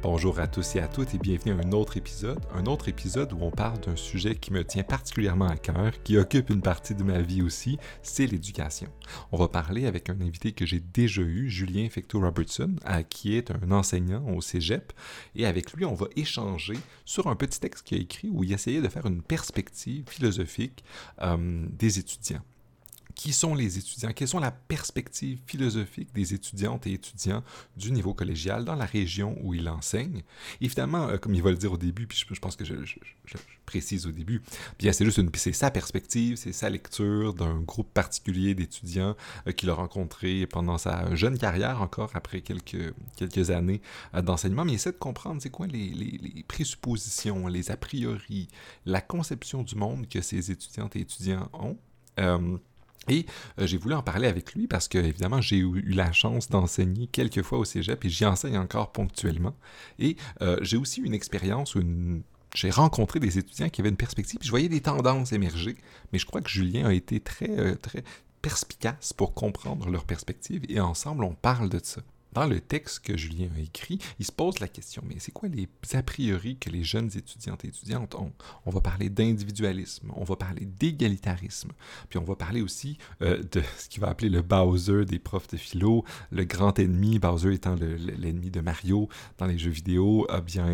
Bonjour à tous et à toutes et bienvenue à un autre épisode, un autre épisode où on parle d'un sujet qui me tient particulièrement à cœur, qui occupe une partie de ma vie aussi, c'est l'éducation. On va parler avec un invité que j'ai déjà eu, Julien Fecto Robertson, qui est un enseignant au Cégep, et avec lui on va échanger sur un petit texte qu'il a écrit où il essayait de faire une perspective philosophique euh, des étudiants qui sont les étudiants, quelles sont la perspective philosophique des étudiantes et étudiants du niveau collégial dans la région où il enseigne. Évidemment, euh, comme il va le dire au début, puis je, pense que je, précise au début, bien c'est juste une, c'est sa perspective, c'est sa lecture d'un groupe particulier d'étudiants euh, qu'il a rencontré pendant sa jeune carrière encore après quelques, quelques années euh, d'enseignement, mais il essaie de comprendre c'est quoi les, les, présuppositions, les a priori, la conception du monde que ces étudiantes et étudiants ont. Et euh, j'ai voulu en parler avec lui parce que, évidemment, j'ai eu, la chance d'enseigner quelques fois au cégep et j'y enseigne encore ponctuellement. Et euh, j'ai aussi une expérience où j'ai rencontré des étudiants qui avaient une perspective, puis je voyais des tendances émerger, mais je crois que Julien a été très, euh, très perspicace pour comprendre leur perspective et ensemble, on parle de ça dans le texte que Julien a écrit, il se pose la question, mais c'est quoi les a priori que les jeunes étudiantes et étudiantes ont? On va parler d'individualisme, on va parler d'égalitarisme, puis on va parler aussi euh, de ce qu'il va appeler le Bowser des profs de philo, le grand ennemi, Bowser étant l'ennemi de Mario dans les jeux vidéo, ah bien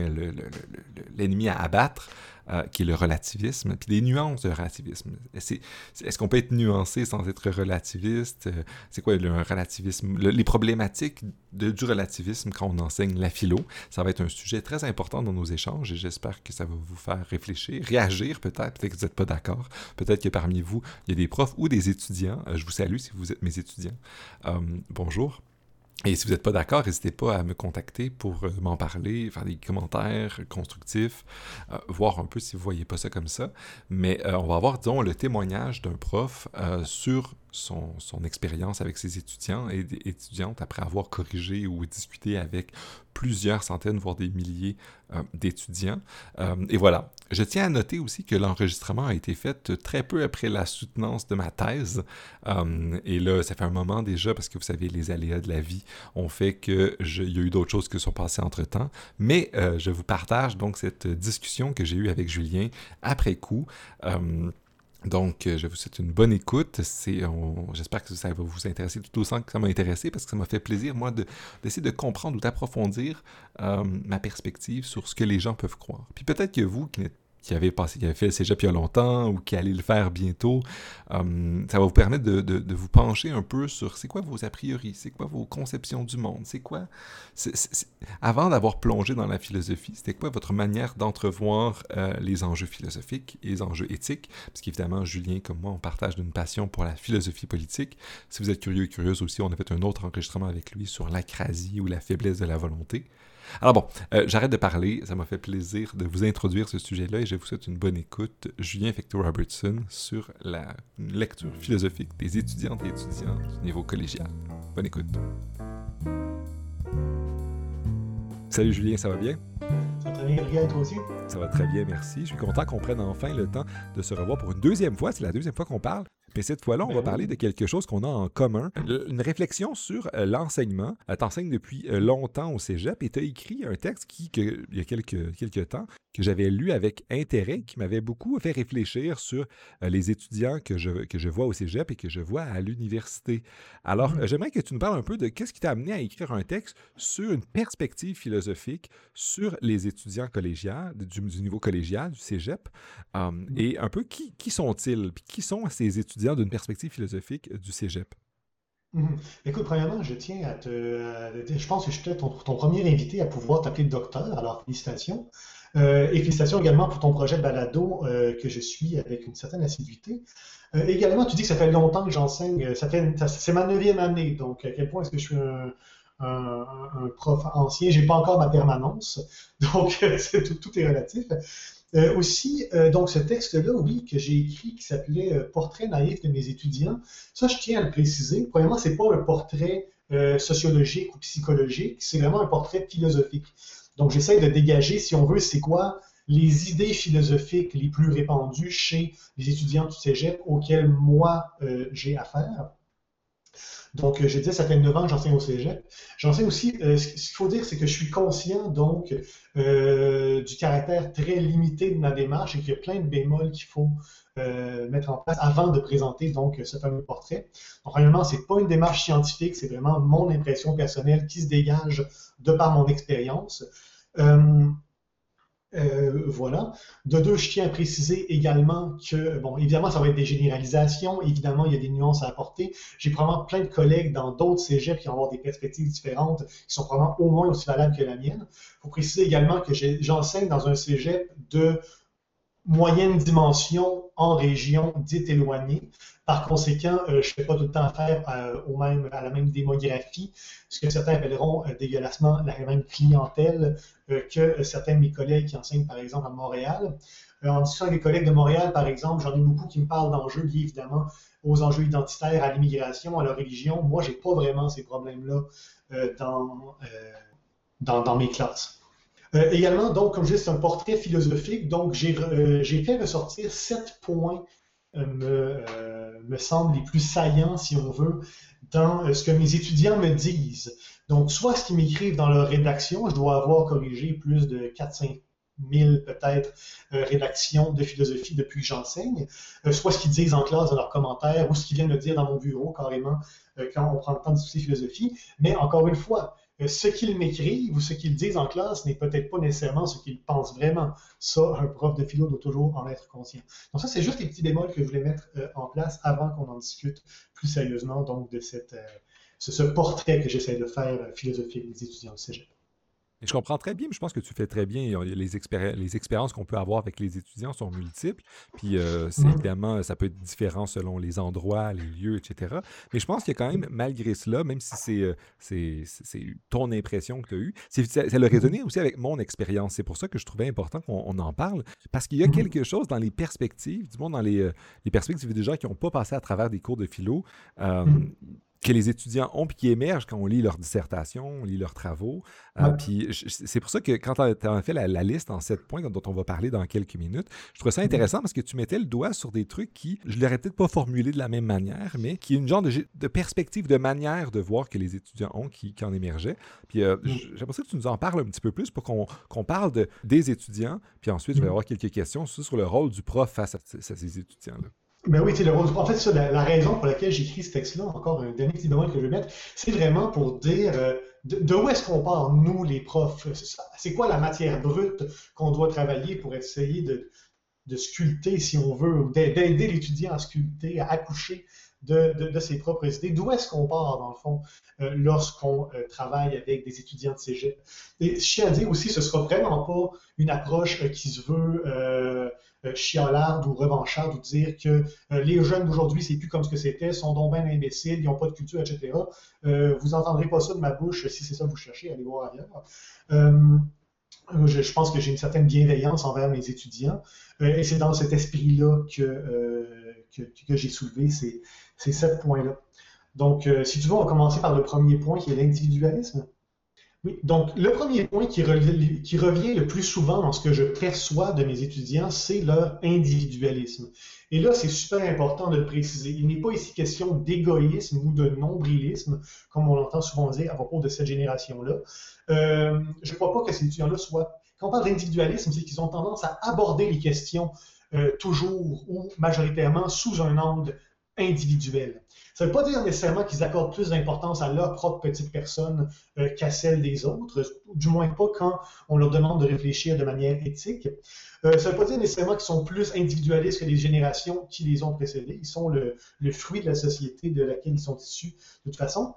l'ennemi à abattre. Euh, qui est le relativisme, puis des nuances de relativisme. Est-ce qu'on peut être nuancé sans être relativiste? Euh, c'est quoi le relativisme? les problématiques du relativisme quand on enseigne la philo, ça va être un sujet très important dans nos échanges et j'espère que ça va vous faire réfléchir, réagir peut-être, peut-être que vous n'êtes pas d'accord, peut-être que parmi vous, il y a des profs ou des étudiants. Euh, je vous salue si vous êtes mes étudiants. bonjour. Et si vous n'êtes pas d'accord, n'hésitez pas à me contacter pour euh, m'en parler, faire des commentaires constructifs, euh, voir un peu si vous ne voyez pas ça comme ça. Mais euh, on va avoir, disons, le témoignage d'un prof sur son, expérience avec ses étudiants et étudiantes après avoir corrigé ou discuté avec plusieurs centaines, voire des milliers euh, d'étudiants. Euh, et voilà. Je tiens à noter aussi que l'enregistrement a été fait très peu après la soutenance de ma thèse. Euh, et là, ça fait un moment déjà, parce que vous savez, les aléas de la vie ont fait qu'il y a eu d'autres choses qui sont passées entre-temps. Mais je vous partage donc cette discussion que j'ai eue avec Julien après coup. Donc, euh, je vous souhaite une bonne écoute. j'espère que ça va vous intéresser tout autant que ça m'a intéressé parce que ça m'a fait plaisir, moi, d'essayer de, comprendre ou d'approfondir euh, ma perspective sur ce que les gens peuvent croire. Puis peut-être que vous, qui n'êtes qui avait, passé, qui avait fait le cégep il longtemps ou qui allait le faire bientôt. Hum, ça va vous permettre de, vous pencher un peu sur c'est quoi vos a priori, c'est quoi vos conceptions du monde, c'est quoi... avant d'avoir plongé dans la philosophie, c'était quoi votre manière d'entrevoir euh, les enjeux philosophiques et les enjeux éthiques? Parce qu'évidemment, Julien, comme moi, on partage d'une passion pour la philosophie politique. Si vous êtes curieux et curieuse aussi, on a fait un autre enregistrement avec lui sur l'acrasie ou la faiblesse de la volonté. Alors bon, euh, j'arrête de parler, ça m'a fait plaisir de vous introduire ce sujet-là et je vous souhaite une bonne écoute. Julien Fecto Robertson sur la lecture philosophique des étudiantes et étudiants du niveau collégial. Bonne écoute. Salut Julien, ça va bien? Ça va très bien, Gabriel, toi aussi? Ça va très bien, merci. Je suis content qu'on prenne enfin le temps de se revoir pour une deuxième fois. C'est la deuxième fois qu'on parle. Mais cette fois-là, on va ben parler de quelque chose qu'on a en commun. Une réflexion sur euh, l'enseignement. Euh, tu enseignes depuis euh, longtemps au cégep et tu as écrit un texte qui, il y a quelques, quelques temps, que j'avais lu avec intérêt, qui m'avait beaucoup fait réfléchir sur les étudiants que je, que je vois au cégep et que je vois à l'université. Alors, mmh. j'aimerais que tu nous parles un peu de qu'est-ce qui t'a amené à écrire un texte sur une perspective philosophique sur les étudiants collégiales, du, niveau collégial, du cégep, mmh. et un peu qui, qui sont-ils, puis qui sont ces étudiants d'une perspective philosophique du cégep? Mhm. Écoute, premièrement, je tiens à te. je pense que je suis ton, ton premier invité à pouvoir t'appeler docteur, alors félicitations. Euh, et félicitations également pour ton projet balado euh, que je suis avec une certaine assiduité. Euh, également, tu dis que ça fait longtemps que j'enseigne, ça fait, c'est ma neuvième année, donc à quel point est-ce que je suis un, prof ancien? J'ai pas encore ma permanence, donc tout, est relatif. Euh, aussi, euh, donc ce texte-là, oui, que j'ai écrit, qui s'appelait euh, Portrait naïf de mes étudiants, ça, je tiens à le préciser. Premièrement, c'est pas un portrait sociologique ou psychologique, c'est vraiment un portrait philosophique. Donc, j'essaie de dégager, si on veut, c'est quoi les idées philosophiques les plus répandues chez les étudiants du cégep auxquels moi j'ai affaire. Donc, je disais, ça fait 9 ans que j'enseigne au cégep. J'enseigne aussi, ce qu'il faut dire, c'est que je suis conscient, donc, du caractère très limité de ma démarche et qu'il y a plein de bémols qu'il faut mettre en place avant de présenter, donc, ce fameux portrait. Donc, réellement, c'est pas une démarche scientifique, c'est vraiment mon impression personnelle qui se dégage de par mon expérience. Euh, voilà. De deux, je tiens à préciser également que, bon, évidemment, ça va être des généralisations, évidemment, il y a des nuances à apporter. J'ai probablement plein de collègues dans d'autres cégeps qui vont avoir des perspectives différentes, qui sont probablement au moins aussi valables que la mienne. Il faut préciser également que j'enseigne dans un cégep de moyenne dimension en région dite éloignée. Par conséquent, euh, je ne fais pas tout le temps affaire euh, au même, à la même démographie, ce que certains appelleront euh, dégueulassement la même clientèle que certains de mes collègues qui enseignent, par exemple, à Montréal. en discutant avec les collègues de Montréal, par exemple, j'en ai beaucoup qui me parlent d'enjeux liés évidemment aux enjeux identitaires, à l'immigration, à leur religion. Moi, je n'ai pas vraiment ces problèmes-là dans, dans, mes classes. Également, donc, comme je dis, c'est un portrait philosophique. Donc, j'ai fait ressortir sept points me, me semblent les plus saillants, si on veut, dans euh, ce que mes étudiants me disent. Donc, soit ce qu'ils m'écrivent dans leur rédaction, je dois avoir corrigé plus de 4-5 000 peut-être euh, rédactions de philosophie depuis que j'enseigne, euh, soit ce qu'ils disent en classe dans leurs commentaires ou ce qu'ils viennent me dire dans mon bureau carrément quand on prend le temps de discuter philosophie. Mais encore une fois, ce qu'ils m'écrivent ou ce qu'ils disent en classe n'est peut-être pas nécessairement ce qu'ils pensent vraiment. Ça, un prof de philo doit toujours en être conscient. Donc ça, c'est juste les petits bémols que je voulais mettre euh, en place avant qu'on en discute plus sérieusement donc de cette, euh, ce, portrait que j'essaie de faire euh, philosophique des étudiants du cégep je comprends très bien, mais je pense que tu fais très bien. Les, les expériences qu'on peut avoir avec les étudiants sont multiples. Puis, euh, c'est évidemment, ça peut être différent selon les endroits, les lieux, etc. Mais je pense qu'il y a quand même, malgré cela, même si c'est, euh, ton impression que tu as eue, ça, a résonné aussi avec mon expérience. C'est pour ça que je trouvais important qu'on en parle. Parce qu'il y a quelque chose dans les perspectives, du moins dans les, euh, les perspectives des gens qui n'ont pas passé à travers des cours de philo que les étudiants ont puis qui émergent quand on lit leurs dissertations, on lit leurs travaux. Euh, puis c'est pour ça que quand tu as, fait la, liste en sept points dont on va parler dans quelques minutes, je trouve ça mm-hmm. intéressant parce que tu mettais le doigt sur des trucs qui, je l'aurais peut-être pas formulé de la même manière, mais qui est une genre de, perspective, de manière de voir que les étudiants ont qui, en émergeait. Puis euh, mm. j'aimerais que tu nous en parles un petit peu plus pour qu'on parle de, des étudiants. Puis ensuite, je vais mm. avoir quelques questions sur le rôle du prof face à ces étudiants-là. Ben oui, le rôle En fait, ça, la, raison pour laquelle j'écris ce texte-là, encore un dernier petit bémol que je vais mettre, c'est vraiment pour dire euh, est-ce qu'on part, nous, les profs? C'est quoi la matière brute qu'on doit travailler pour essayer de, sculpter, si on veut, d'aider l'étudiant à sculpter, à accoucher de, ses propres idées? D'où est-ce qu'on part, dans le fond, euh, lorsqu'on euh, travaille avec des étudiants de cégep? Et je tiens à dire aussi, ce ne sera vraiment pas une approche euh, qui se veut chialarde ou revancharde ou dire que les jeunes d'aujourd'hui, c'est plus comme ce que c'était, sont donc bien imbéciles, ils n'ont pas de culture, etc. vous n'entendrez pas ça de ma bouche si c'est ça que vous cherchez, allez voir ailleurs. Je, pense que j'ai une certaine bienveillance envers mes étudiants. et c'est dans cet esprit-là que, que, j'ai soulevé ces, ces sept points-là. Donc, euh, si tu veux, on va commencer par le premier point qui est l'individualisme. Oui, donc le premier point qui, revient le plus souvent dans ce que je perçois de mes étudiants, c'est leur individualisme. Et là, c'est super important de le préciser. Il n'est pas ici question d'égoïsme ou de nombrilisme, comme on l'entend souvent dire à propos de cette génération-là. Euh, je ne crois pas que ces étudiants-là soient... Quand on parle d'individualisme, c'est qu'ils ont tendance à aborder les questions euh, toujours ou majoritairement sous un angle individuel. Ça ne veut pas dire nécessairement qu'ils accordent plus d'importance à leur propre petite personne euh, qu'à celle des autres, du moins pas quand on leur demande de réfléchir de manière éthique. Euh, ça ne veut pas dire nécessairement qu'ils sont plus individualistes que les générations qui les ont précédés. Ils sont le fruit de la société de laquelle ils sont issus de toute façon.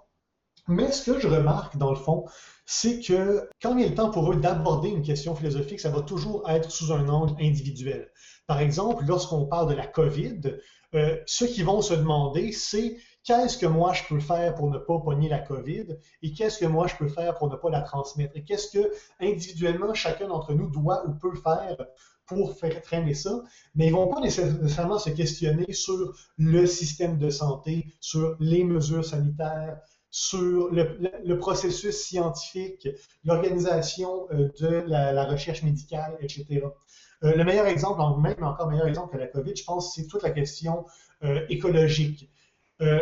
Mais ce que je remarque, dans le fond, c'est que quand il est temps pour eux d'aborder une question philosophique, ça va toujours être sous un angle individuel. Par exemple, lorsqu'on parle de la COVID, euh, ce qu'ils vont se demander, c'est qu'est-ce que moi je peux faire pour ne pas pogner la COVID et qu'est-ce que moi je peux faire pour ne pas la transmettre et qu'est-ce que individuellement chacun d'entre nous doit ou peut faire pour faire traîner ça, mais ils vont pas nécessairement se questionner sur le système de santé, sur les mesures sanitaires, sur le, processus scientifique, l'organisation euh, de la, recherche médicale, etc. Euh, le meilleur exemple, même encore meilleur exemple que la COVID, je pense, c'est toute la question euh, écologique.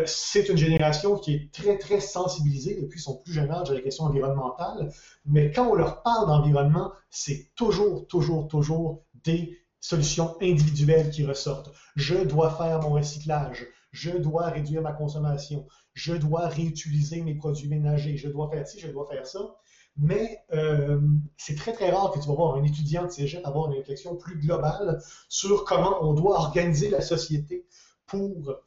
c'est une génération qui est très, très sensibilisée depuis son plus jeune âge à la question environnementale, mais quand on leur parle d'environnement, c'est toujours, toujours, toujours des solutions individuelles qui ressortent. Je dois faire mon recyclage, je dois réduire ma consommation, je dois réutiliser mes produits ménagers, je dois faire ci, je dois faire ça. Mais euh, c'est très, très rare que tu vas voir un étudiant de cégep avoir une réflexion plus globale sur comment on doit organiser la société pour,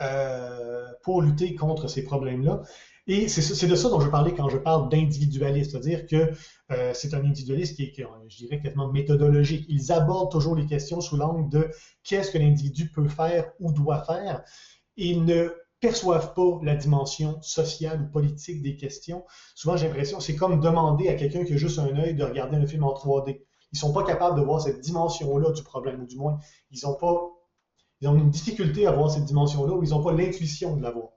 euh, pour lutter contre ces problèmes-là. Et c'est de ça dont je parlais quand je parle d'individualisme, c'est-à-dire que euh, c'est un individualiste qui est, je dirais, quasiment méthodologique. Ils abordent toujours les questions sous l'angle de qu'est-ce que l'individu peut faire ou doit faire. Ils ne perçoivent pas la dimension sociale ou politique des questions. Souvent, j'ai l'impression, c'est comme demander à quelqu'un qui a juste un œil de regarder un film en 3D. Ils sont pas capables de voir cette dimension-là du problème, ou du moins, ils ont pas, ils ont une difficulté à voir cette dimension-là, ou ils n'ont pas l'intuition de la voir.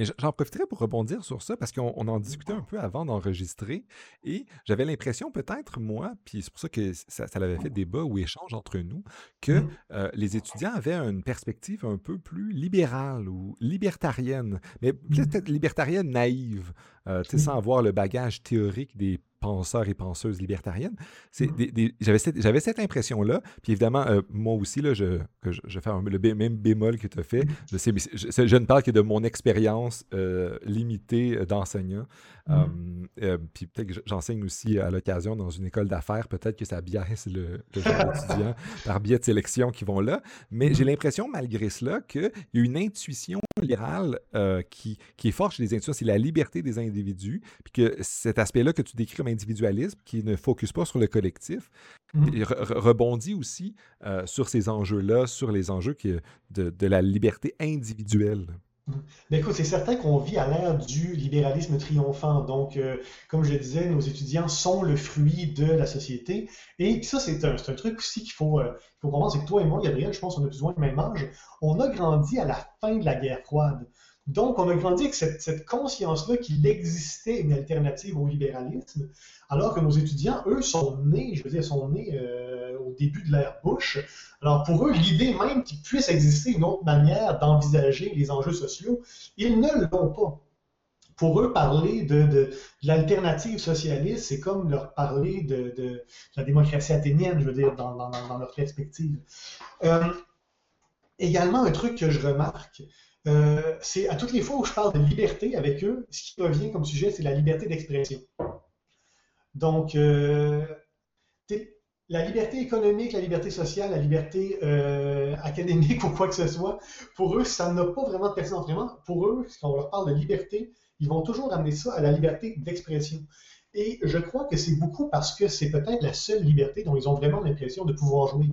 Mais j'en profiterai pour rebondir sur ça parce qu'on en discutait un peu avant d'enregistrer et j'avais l'impression peut-être, moi, puis c'est pour ça que ça, ça avait fait débat ou échange entre nous, que mmh. euh, les étudiants avaient une perspective un peu plus libérale ou libertarienne, mais mmh. peut-être libertarienne naïve, euh, sans avoir le bagage théorique des penseurs et penseuses libertariennes. C'est mmh. j'avais, cette, j'avais cette impression-là. Puis évidemment, euh, moi aussi, là, je, je, fais le même bémol que tu as fait. Mmh. Je, sais, je, ne parle que de mon expérience euh, limitée euh, d'enseignant. Mmh. puis peut-être que j'enseigne aussi à l'occasion dans une école d'affaires. Peut-être que ça biaise le, le genre d'étudiants par biais de sélection qui vont là. Mais j'ai l'impression, malgré cela, qu'il y a une intuition libérale qui, qui est forte chez les étudiants. C'est la liberté des individus. Puis que cet aspect-là que tu décris individualisme qui ne focus pas sur le collectif. Il mmh. rebondit aussi euh, sur ces enjeux-là, sur les enjeux de, la liberté individuelle. Ben, écoute, c'est certain qu'on vit à l'ère du libéralisme triomphant. Donc, euh, comme je le disais, nos étudiants sont le fruit de la société. Et ça, c'est un, truc aussi qu'il faut, euh, faut comprendre, c'est que toi et moi, Gabriel, je pense qu'on a besoin de même âge. On a grandi à la fin de la guerre froide. Donc, on a grandi avec cette, conscience-là qu'il existait une alternative au libéralisme, alors que nos étudiants, eux, sont nés, je veux dire, sont nés euh, au début de l'ère Bush. Alors, pour eux, l'idée même qu'il puisse exister une autre manière d'envisager les enjeux sociaux, ils ne l'ont pas. Pour eux, parler de, l'alternative socialiste, c'est comme leur parler de, la démocratie athénienne, je veux dire, dans, leur perspective. Euh, également, un truc que je remarque, euh, c'est à toutes les fois où je parle de liberté avec eux, ce qui revient comme sujet, c'est la liberté d'expression. Donc, euh, la liberté économique, la liberté sociale, la liberté euh, académique ou quoi que ce soit, pour eux, ça n'a pas vraiment de pertinence. Vraiment, pour eux, quand on leur parle de liberté, ils vont toujours amener ça à la liberté d'expression. Et je crois que c'est beaucoup parce que c'est peut-être la seule liberté dont ils ont vraiment l'impression de pouvoir jouir.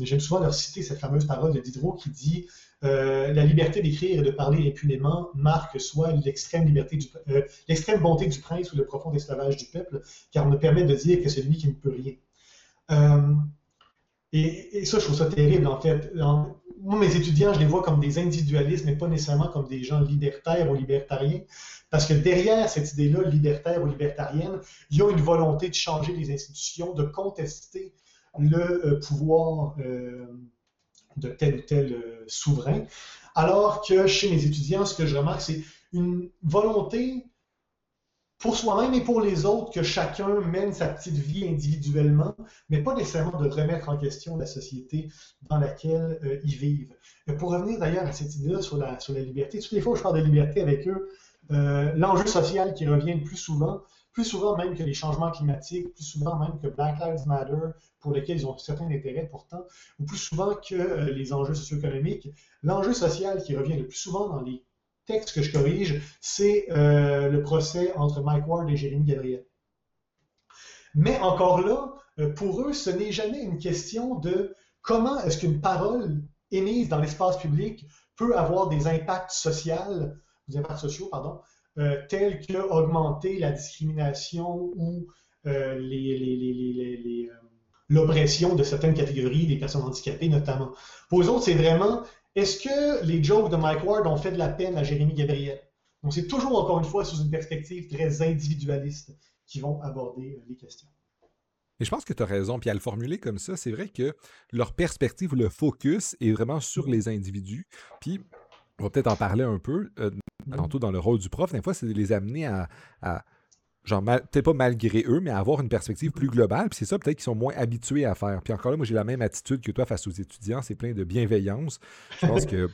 J'aime souvent leur citer cette fameuse parole de Diderot qui dit euh, la liberté d'écrire et de parler impunément marque soit l'extrême liberté euh, l'extrême bonté du prince ou le profond esclavage du peuple, car on ne permet de dire que celui qui ne peut rien. Euh, et, ça, je trouve ça terrible, en fait. moi, mes étudiants, je les vois comme des individualistes, mais pas nécessairement comme des gens libertaires ou libertariens, parce que derrière cette idée-là, libertaire ou libertarienne, il y a une volonté de changer les institutions, de contester le pouvoir de tel ou tel euh, souverain. Alors que chez mes étudiants, ce que je remarque, c'est une volonté pour soi-même et pour les autres que chacun mène sa petite vie individuellement, mais pas nécessairement de remettre en question la société dans laquelle euh, ils vivent. pour revenir d'ailleurs à cette idée-là sur la, sur la liberté, toutes les fois où je parle de liberté avec eux, euh, l'enjeu social qui revient le plus souvent, plus souvent même que les changements climatiques, plus souvent même que Black Lives Matter, pour lesquels ils ont certains intérêts pourtant, ou plus souvent que euh, les enjeux socio-économiques. L'enjeu social qui revient le plus souvent dans les textes que je corrige, c'est euh, le procès entre Mike Ward et Jérémy Gabriel. Mais encore là, euh, pour eux, ce n'est jamais une question de comment est-ce qu'une parole émise dans l'espace public peut avoir des impacts sociaux, euh, tels que augmenter la discrimination ou euh, euh, l'oppression de certaines catégories, des personnes handicapées notamment. Pour eux autres, c'est vraiment est-ce que les jokes de Mike Ward ont fait de la peine à Jérémy Gabriel? Donc, c'est toujours, encore une fois, sous une perspective très individualiste qui vont aborder les questions. Et je pense que tu as raison. Puis à le formuler comme ça, c'est vrai que leur perspective, le focus est vraiment sur les individus. Puis on va peut-être en parler un peu, euh, tantôt dans le rôle du prof. Des fois, c'est de les amener à, genre, peut-être pas malgré eux, mais à avoir une perspective plus globale. Puis c'est ça, peut-être qu'ils sont moins habitués à faire. Puis encore là, moi, j'ai la même attitude que toi face aux étudiants. C'est plein de bienveillance. Je pense que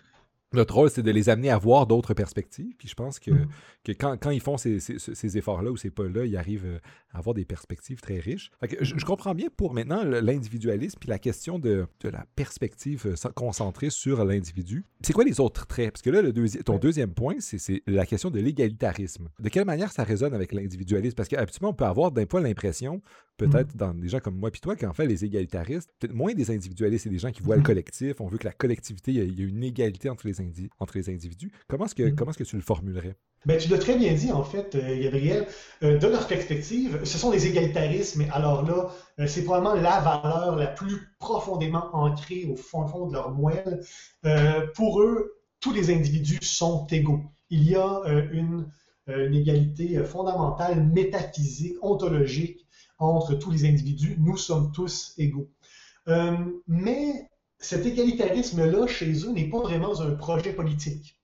notre rôle, c'est de les amener à voir d'autres perspectives. Puis je pense que, mm. que quand, quand, ils font ces, ces, efforts-là ou ces pas-là, ils arrivent euh, à avoir des perspectives très riches. je, comprends bien pour maintenant l'individualisme puis la question de, de, la perspective euh, concentrée sur l'individu. C'est quoi les autres traits? Parce que là, le ton deuxième point, c'est la question de l'égalitarisme. De quelle manière ça résonne avec l'individualisme? Parce qu'habituellement, on peut avoir d'un point l'impression, peut-être mm. dans des gens comme moi puis toi, qu'en fait, les égalitaristes, peut-être moins des individualistes, c'est des gens qui voient le mm-hmm. collectif. On veut que la collectivité, il y, a une égalité entre les entre les individus. Comment est-ce que, mm. comment est-ce que tu le formulerais? Ben, tu l'as très bien dit, en fait, euh, Gabriel. Euh, de leur perspective, ce sont des égalitarismes. Alors là, euh, c'est probablement la valeur la plus profondément ancrée au fond, fond de leur moelle. pour eux, tous les individus sont égaux. Il y a une, une, égalité fondamentale, métaphysique, ontologique entre tous les individus. Nous sommes tous égaux. mais cet égalitarisme-là, chez eux, n'est pas vraiment un projet politique.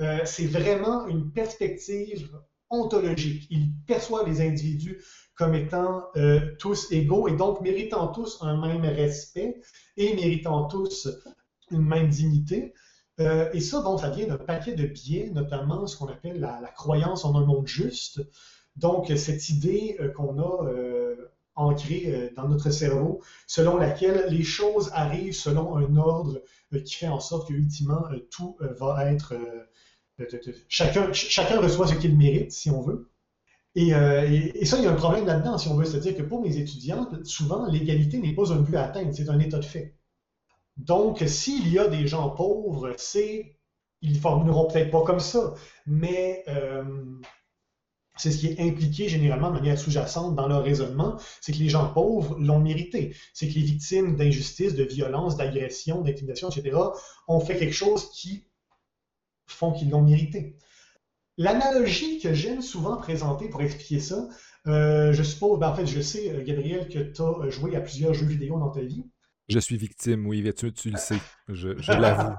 Euh, c'est vraiment une perspective ontologique. Ils perçoivent les individus comme étant euh, tous égaux et donc méritant tous un même respect et méritant tous une même dignité. Euh, et ça, bon, ça vient d'un paquet de biais, notamment ce qu'on appelle la, croyance en un monde juste. Donc, cette idée qu'on a ancrée euh, dans notre cerveau, selon laquelle les choses arrivent selon un ordre euh, qui fait en sorte que ultimement euh, tout va être chacun, chacun reçoit ce qu'il mérite, si on veut. Et, ça, il y a un problème là-dedans, si on veut. C'est-à-dire que pour mes étudiants, souvent, l'égalité n'est pas un but à atteindre, c'est un état de fait. Donc, s'il y a des gens pauvres, c'est. Ils ne formuleront peut-être pas comme ça, mais c'est ce qui est impliqué généralement de manière sous-jacente dans leur raisonnement, c'est que les gens pauvres l'ont mérité. C'est que les victimes d'injustice, de violence, d'agression, d'intimidation, etc., ont fait quelque chose qui font qu'ils l'ont mérité. L'analogie que j'aime souvent présenter pour expliquer ça, euh, je suppose, ben en fait, je sais, euh, Gabriel, que tu as joué à plusieurs jeux vidéo dans ta vie. Je suis victime, oui, tu, tu le sais, je, l'avoue.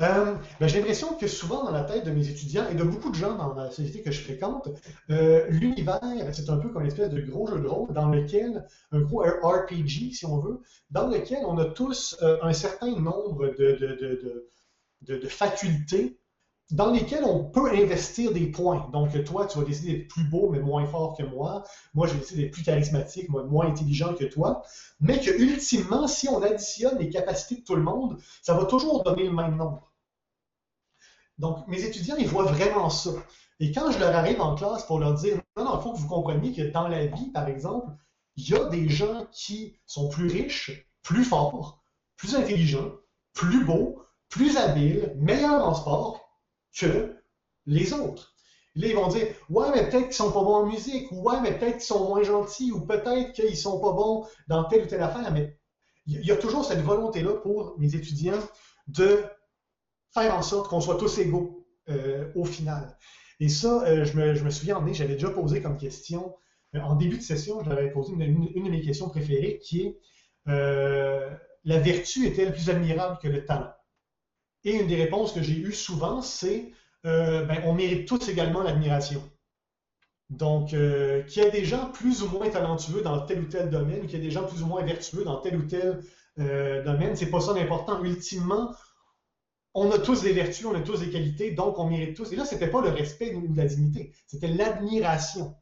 Euh, ben, j'ai l'impression que souvent dans la tête de mes étudiants et de beaucoup de gens dans la société que je fréquente, euh, l'univers, c'est un peu comme une espèce de gros jeu de rôle dans lequel, un gros RPG si on veut, dans lequel on a tous euh, un certain nombre de, de facultés dans lesquels on peut investir des points. Donc, toi, tu vas décider d'être plus beau, mais moins fort que moi. Moi, je vais décider d'être plus charismatique, moi, moins intelligent que toi. Mais que, ultimement, si on additionne les capacités de tout le monde, ça va toujours donner le même nombre. Donc, mes étudiants, ils voient vraiment ça. Et quand je leur arrive en classe pour leur dire, non, non, il faut que vous compreniez que dans la vie, par exemple, il y a des gens qui sont plus riches, plus forts, plus intelligents, plus beaux, plus habiles, meilleurs en sport, que les autres. Là, ils vont dire Ouais, mais peut-être qu'ils sont pas bons en musique, ou ouais, mais peut-être qu'ils sont moins gentils, ou peut-être qu'ils sont pas bons dans telle ou telle affaire. Mais il y a toujours cette volonté-là pour mes étudiants de faire en sorte qu'on soit tous égaux euh, au final. Et ça, euh, je, me, souviens, j'avais déjà posé comme question, euh, en début de session, j'avais posé une, une, de mes questions préférées qui est La vertu est-elle plus admirable que le talent? Et une des réponses que j'ai eues souvent, c'est euh, ben, on mérite tous également l'admiration. Donc, euh, qu'il y ait des gens plus ou moins talentueux dans tel ou tel domaine, qu'il y ait des gens plus ou moins vertueux dans tel ou tel euh, domaine, c'est pas ça l'important. Ultimement, on a tous des vertus, on a tous des qualités, donc on mérite tous. Et là, c'était pas le respect ou la dignité, c'était l'admiration.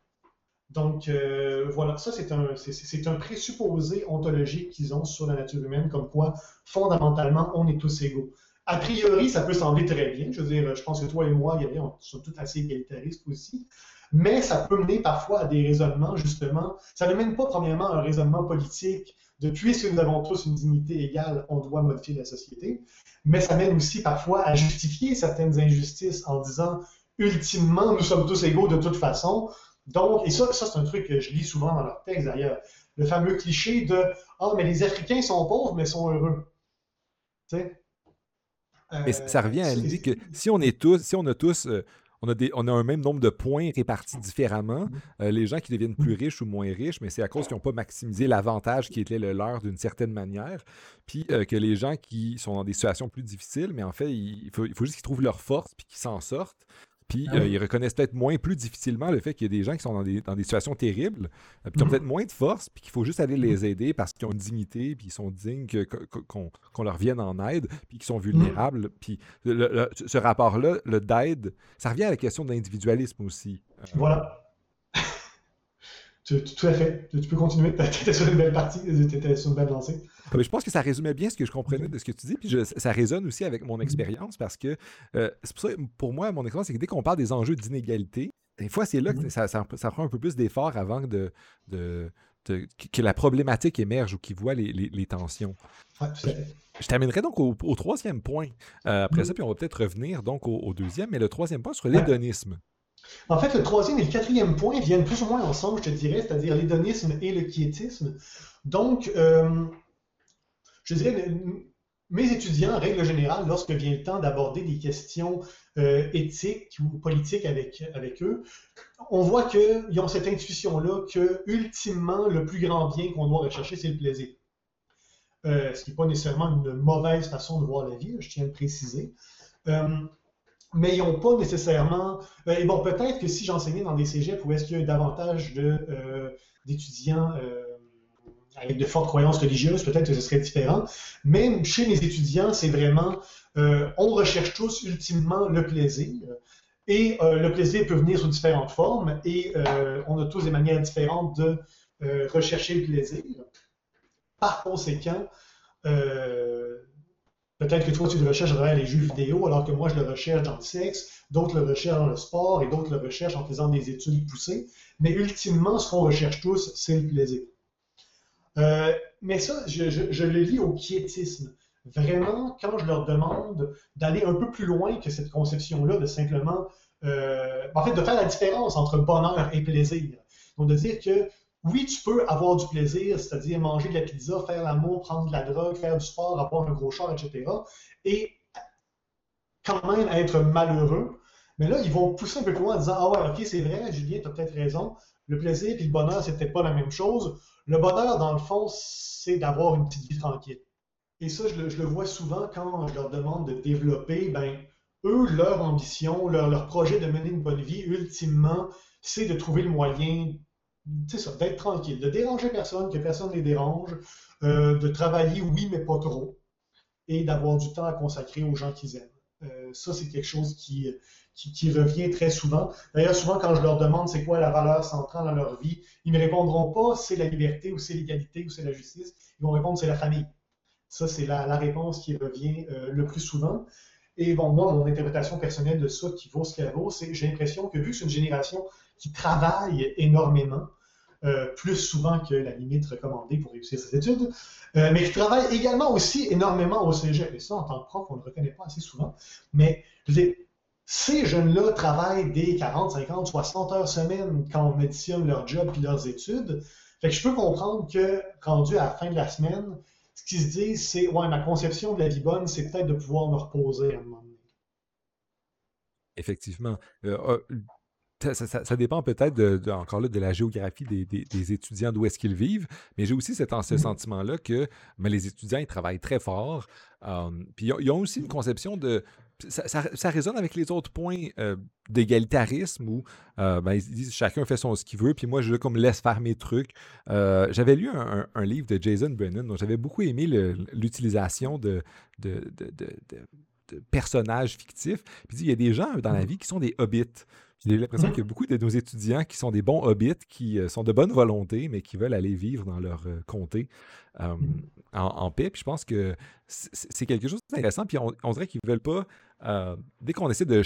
Donc, euh, voilà, ça, c'est un, c'est, un présupposé ontologique qu'ils ont sur la nature humaine, comme quoi, fondamentalement, on est tous égaux. A priori, ça peut sembler très bien. Je veux dire, je pense que toi et moi, Gabriel, on sont tous assez égalitaristes aussi. Mais ça peut mener parfois à des raisonnements, justement. Ça ne mène pas, premièrement, à un raisonnement politique de puisque nous avons tous une dignité égale, on doit modifier la société. Mais ça mène aussi parfois à justifier certaines injustices en disant, ultimement, nous sommes tous égaux de toute façon. Donc, et ça, ça c'est un truc que je lis souvent dans leur texte d'ailleurs, le fameux cliché de Ah, mais les Africains sont pauvres, mais sont heureux. Tu sais? Mais ça revient à l'idée que si on est tous, si on a tous, euh, on a, des, on a un même nombre de points répartis différemment. Mm-hmm. Euh, les gens qui deviennent plus mm-hmm. riches ou moins riches, mais c'est à cause qu'ils n'ont pas maximisé l'avantage qui était le leur d'une certaine manière. Puis euh, que les gens qui sont dans des situations plus difficiles, mais en fait, il faut, il faut juste qu'ils trouvent leur force puis qu'ils s'en sortent. Puis ah euh, ils reconnaissent peut-être moins, plus difficilement le fait qu'il y a des gens qui sont dans des, dans des situations terribles, puis qui ont mm-hmm. peut-être moins de force, puis qu'il faut juste aller les aider parce qu'ils ont une dignité, puis ils sont dignes qu'on leur vienne en aide, puis qu'ils sont vulnérables. Puis ce rapport-là, le d'aide, ça revient à la question de l'individualisme aussi. Voilà. Tout à fait. Tu peux continuer. Tu étais sur une belle partie, tu étais sur une belle lancée. Ah, je pense que ça résumait bien ce que je comprenais de ce que tu dis, puis ça résonne aussi avec mon expérience parce que euh, c'est pour ça, pour moi, mon expérience, c'est que dès qu'on parle des enjeux d'inégalité, des fois, c'est là que ça, ça, prend un peu plus d'effort avant de, de, que la problématique émerge ou qu'il voit les, les, tensions. je terminerai donc au, troisième point. Euh, après ça, puis on va peut-être revenir donc au, deuxième, mais le troisième point sur l'hédonisme. En fait, le troisième et le quatrième point viennent plus ou moins ensemble, je te dirais, c'est-à-dire l'hédonisme et le quiétisme. Donc, euh, je dirais, mes étudiants, en règle générale, lorsque vient le temps d'aborder des questions euh, éthiques ou politiques avec, eux, on voit qu'ils ont cette intuition-là que, ultimement, le plus grand bien qu'on doit rechercher, c'est le plaisir. Euh, ce qui n'est pas nécessairement une mauvaise façon de voir la vie, je tiens à le préciser. Mais ils n'ont pas nécessairement. et bon, peut-être que si j'enseignais dans des cégeps où est-ce qu'il y a davantage d'étudiants avec de fortes croyances religieuses, peut-être que ce serait différent. Même chez mes étudiants, c'est vraiment, euh, on recherche tous ultimement le plaisir. Et euh, le plaisir peut venir sous différentes formes et euh, on a tous des manières différentes de rechercher le plaisir. Par conséquent, peut-être que toi tu le recherches dans les jeux vidéo alors que moi je le recherche dans le sexe, d'autres le recherchent dans le sport et d'autres le recherchent en faisant des études poussées. Mais ultimement, ce qu'on recherche tous, c'est le plaisir. Euh, mais ça, je, le lis au quiétisme. Vraiment, quand je leur demande d'aller un peu plus loin que cette conception-là, de simplement, euh, en fait, de faire la différence entre bonheur et plaisir. Donc, de dire que oui, tu peux avoir du plaisir, c'est-à-dire manger de la pizza, faire l'amour, prendre de la drogue, faire du sport, avoir un gros char, etc. Et quand même être malheureux. Mais là, ils vont pousser un peu plus loin en disant Ah ouais, ok, c'est vrai, Julien, tu as peut-être raison. Le plaisir et le bonheur, c'est peut-être pas la même chose. Le bonheur, dans le fond, c'est d'avoir une petite vie tranquille. Et ça, je le, vois souvent quand je leur demande de développer, ben, eux, leur ambition, leur, projet de mener une bonne vie, ultimement, c'est de trouver le moyen, c'est ça, d'être tranquille, de déranger personne, que personne ne les dérange, euh, de travailler, oui, mais pas trop, et d'avoir du temps à consacrer aux gens qu'ils aiment. Euh, ça, c'est quelque chose qui, revient très souvent. D'ailleurs, souvent, quand je leur demande c'est quoi la valeur centrale dans leur vie, ils ne me répondront pas c'est la liberté ou c'est l'égalité ou c'est la justice. Ils vont répondre c'est la famille. Ça, c'est la, réponse qui revient euh, le plus souvent. Et bon, moi, mon interprétation personnelle de ça, qui vaut ce qu'elle vaut, c'est j'ai l'impression que vu que c'est une génération qui travaille énormément, euh, plus souvent que la limite recommandée pour réussir ses études, euh, mais qui travaille également aussi énormément au cégep. Et ça, en tant que prof, on ne le reconnaît pas assez souvent. Mais je ces jeunes-là travaillent des 40, 50, 60 heures semaine quand on additionne leur job et leurs études. Fait que je peux comprendre que, rendu à la fin de la semaine, ce qu'ils se disent, c'est Ouais, ma conception de la vie bonne, c'est peut-être de pouvoir me reposer à un moment donné. Effectivement. Euh, ça, dépend peut-être de, encore là de la géographie des, étudiants, d'où est-ce qu'ils vivent, mais j'ai aussi cet, ce mm-hmm. sentiment-là que mais les étudiants, ils travaillent très fort. Euh, puis ils ont aussi une conception de ça, résonne avec les autres points euh, d'égalitarisme où euh, ben, ils disent chacun fait son ce qu'il veut, puis moi je comme laisse faire mes trucs. Euh, j'avais lu un, livre de Jason Brennan dont j'avais beaucoup aimé l'utilisation de, de, personnages fictifs. Puis il y a des gens dans la vie qui sont des hobbits. J'ai l'impression qu'il y a beaucoup de nos étudiants qui sont des bons hobbits, qui sont de bonne volonté, mais qui veulent aller vivre dans leur comté en, paix. Puis je pense que c'est quelque chose d'intéressant. Puis on, on dirait qu'ils ne veulent pas euh, dès qu'on essaie de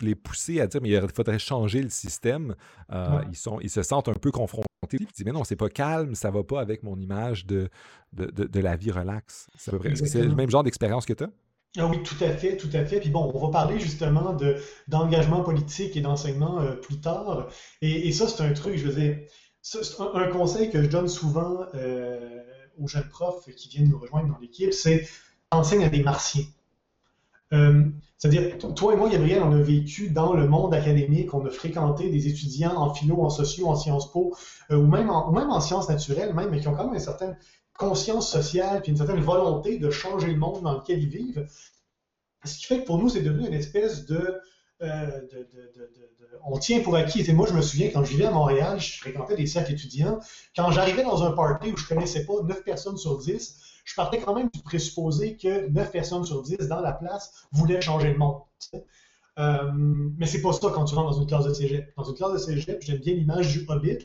les pousser à dire mais il faudrait changer le système, euh, ils, sont, ils se sentent un peu confrontés. Ils disent mais non, c'est pas calme, ça va pas avec mon image de, de, la vie relaxe. C'est le même genre d'expérience que tu as? Ah oui, tout à fait, tout à fait. Puis bon, on va parler justement de, d'engagement politique et d'enseignement euh, plus tard. Et, ça, c'est un truc, je veux dire, c'est un, conseil que je donne souvent aux jeunes profs qui viennent nous rejoindre dans l'équipe, c'est enseigne à des martiens. Euh, c'est-à-dire, toi et moi, Gabriel, on a vécu dans le monde académique, on a fréquenté des étudiants en philo, en socio, en sciences po, euh, ou, même en, même en sciences naturelles, même, mais qui ont quand même une certaine conscience sociale, puis une certaine volonté de changer le monde dans lequel ils vivent. Ce qui fait que pour nous, c'est devenu une espèce de, euh, on tient pour acquis. Et moi, je me souviens, quand je vivais à Montréal, je fréquentais des cercles étudiants. Quand j'arrivais dans un party où je connaissais pas 9 personnes sur 10, je partais quand même du présupposé que 9 personnes sur 10 dans la place voulaient changer le monde. Euh, mais c'est pas ça quand tu rentres dans une classe de cégep. Dans une classe de cégep, j'aime bien l'image du Hobbit.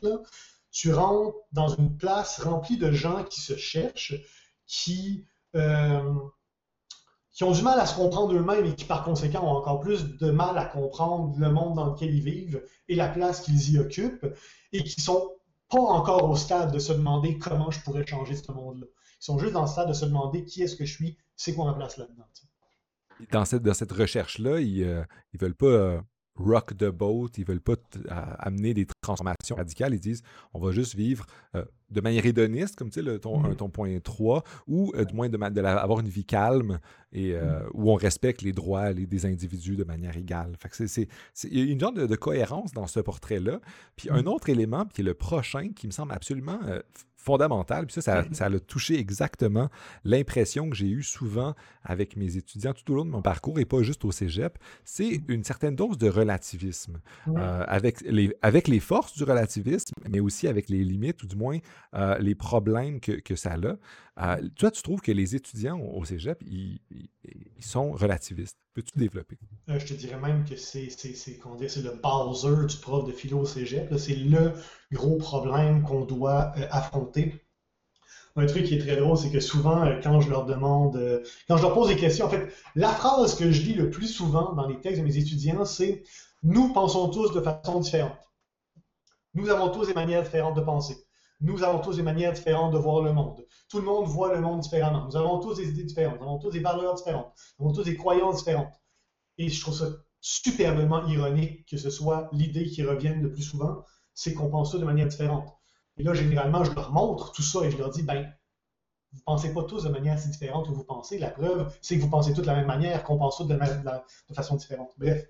Tu rentres dans une place remplie de gens qui se cherchent, qui, euh, qui ont du mal à se comprendre eux-mêmes et qui, par conséquent, ont encore plus de mal à comprendre le monde dans lequel ils vivent et la place qu'ils y occupent, et qui sont pas encore au stade de se demander comment je pourrais changer ce monde-là. Ils sont juste dans le stade de se demander qui est-ce que je suis, c'est quoi ma place là-dedans. Dans cette, dans cette recherche-là, ils ne euh, veulent pas euh, rock the boat, ils veulent pas amener des transformations radicales, ils disent on va juste vivre euh, de manière hédoniste, comme tu sais, ton, mm. ton, point 3, ou du moins de, de avoir une vie calme et mm. où on respecte les droits des individus de manière égale. C'est, il y a une sorte de, cohérence dans ce portrait-là. Puis un mm. autre élément, qui est le prochain, qui me semble absolument fondamentale. Puis ça, ça, a touché exactement l'impression que j'ai eue souvent avec mes étudiants tout au long de mon parcours et pas juste au cégep. C'est une certaine dose de relativisme. Euh, avec, les, avec les forces du relativisme, mais aussi avec les limites ou du moins euh, les problèmes que, que ça a. Euh, toi, tu trouves que les étudiants au cégep, ils, sont relativistes. Peux-tu développer? Euh, je te dirais même que c'est le Bowser du prof de philo au cégep. C'est le gros problème qu'on doit euh, affronter. Un truc qui est très drôle, c'est que souvent, quand je leur demande, quand je leur pose des questions, en fait, la phrase que je lis le plus souvent dans les textes de mes étudiants, c'est Nous pensons tous de façon différente. Nous avons tous des manières différentes de penser. Nous avons tous des manières différentes de voir le monde. Tout le monde voit le monde différemment. Nous avons tous des idées différentes. Nous avons tous des valeurs différentes. Nous avons tous des croyances différentes. Et je trouve ça superbement ironique que ce soit l'idée qui revienne le plus souvent, c'est qu'on pense ça de manière différente. Et là, généralement, je leur montre tout ça et je leur dis, ben, vous ne pensez pas tous de manière si différente que vous pensez. La preuve, c'est que vous pensez tous de la même manière, qu'on pense tous de, façon différente. Bref.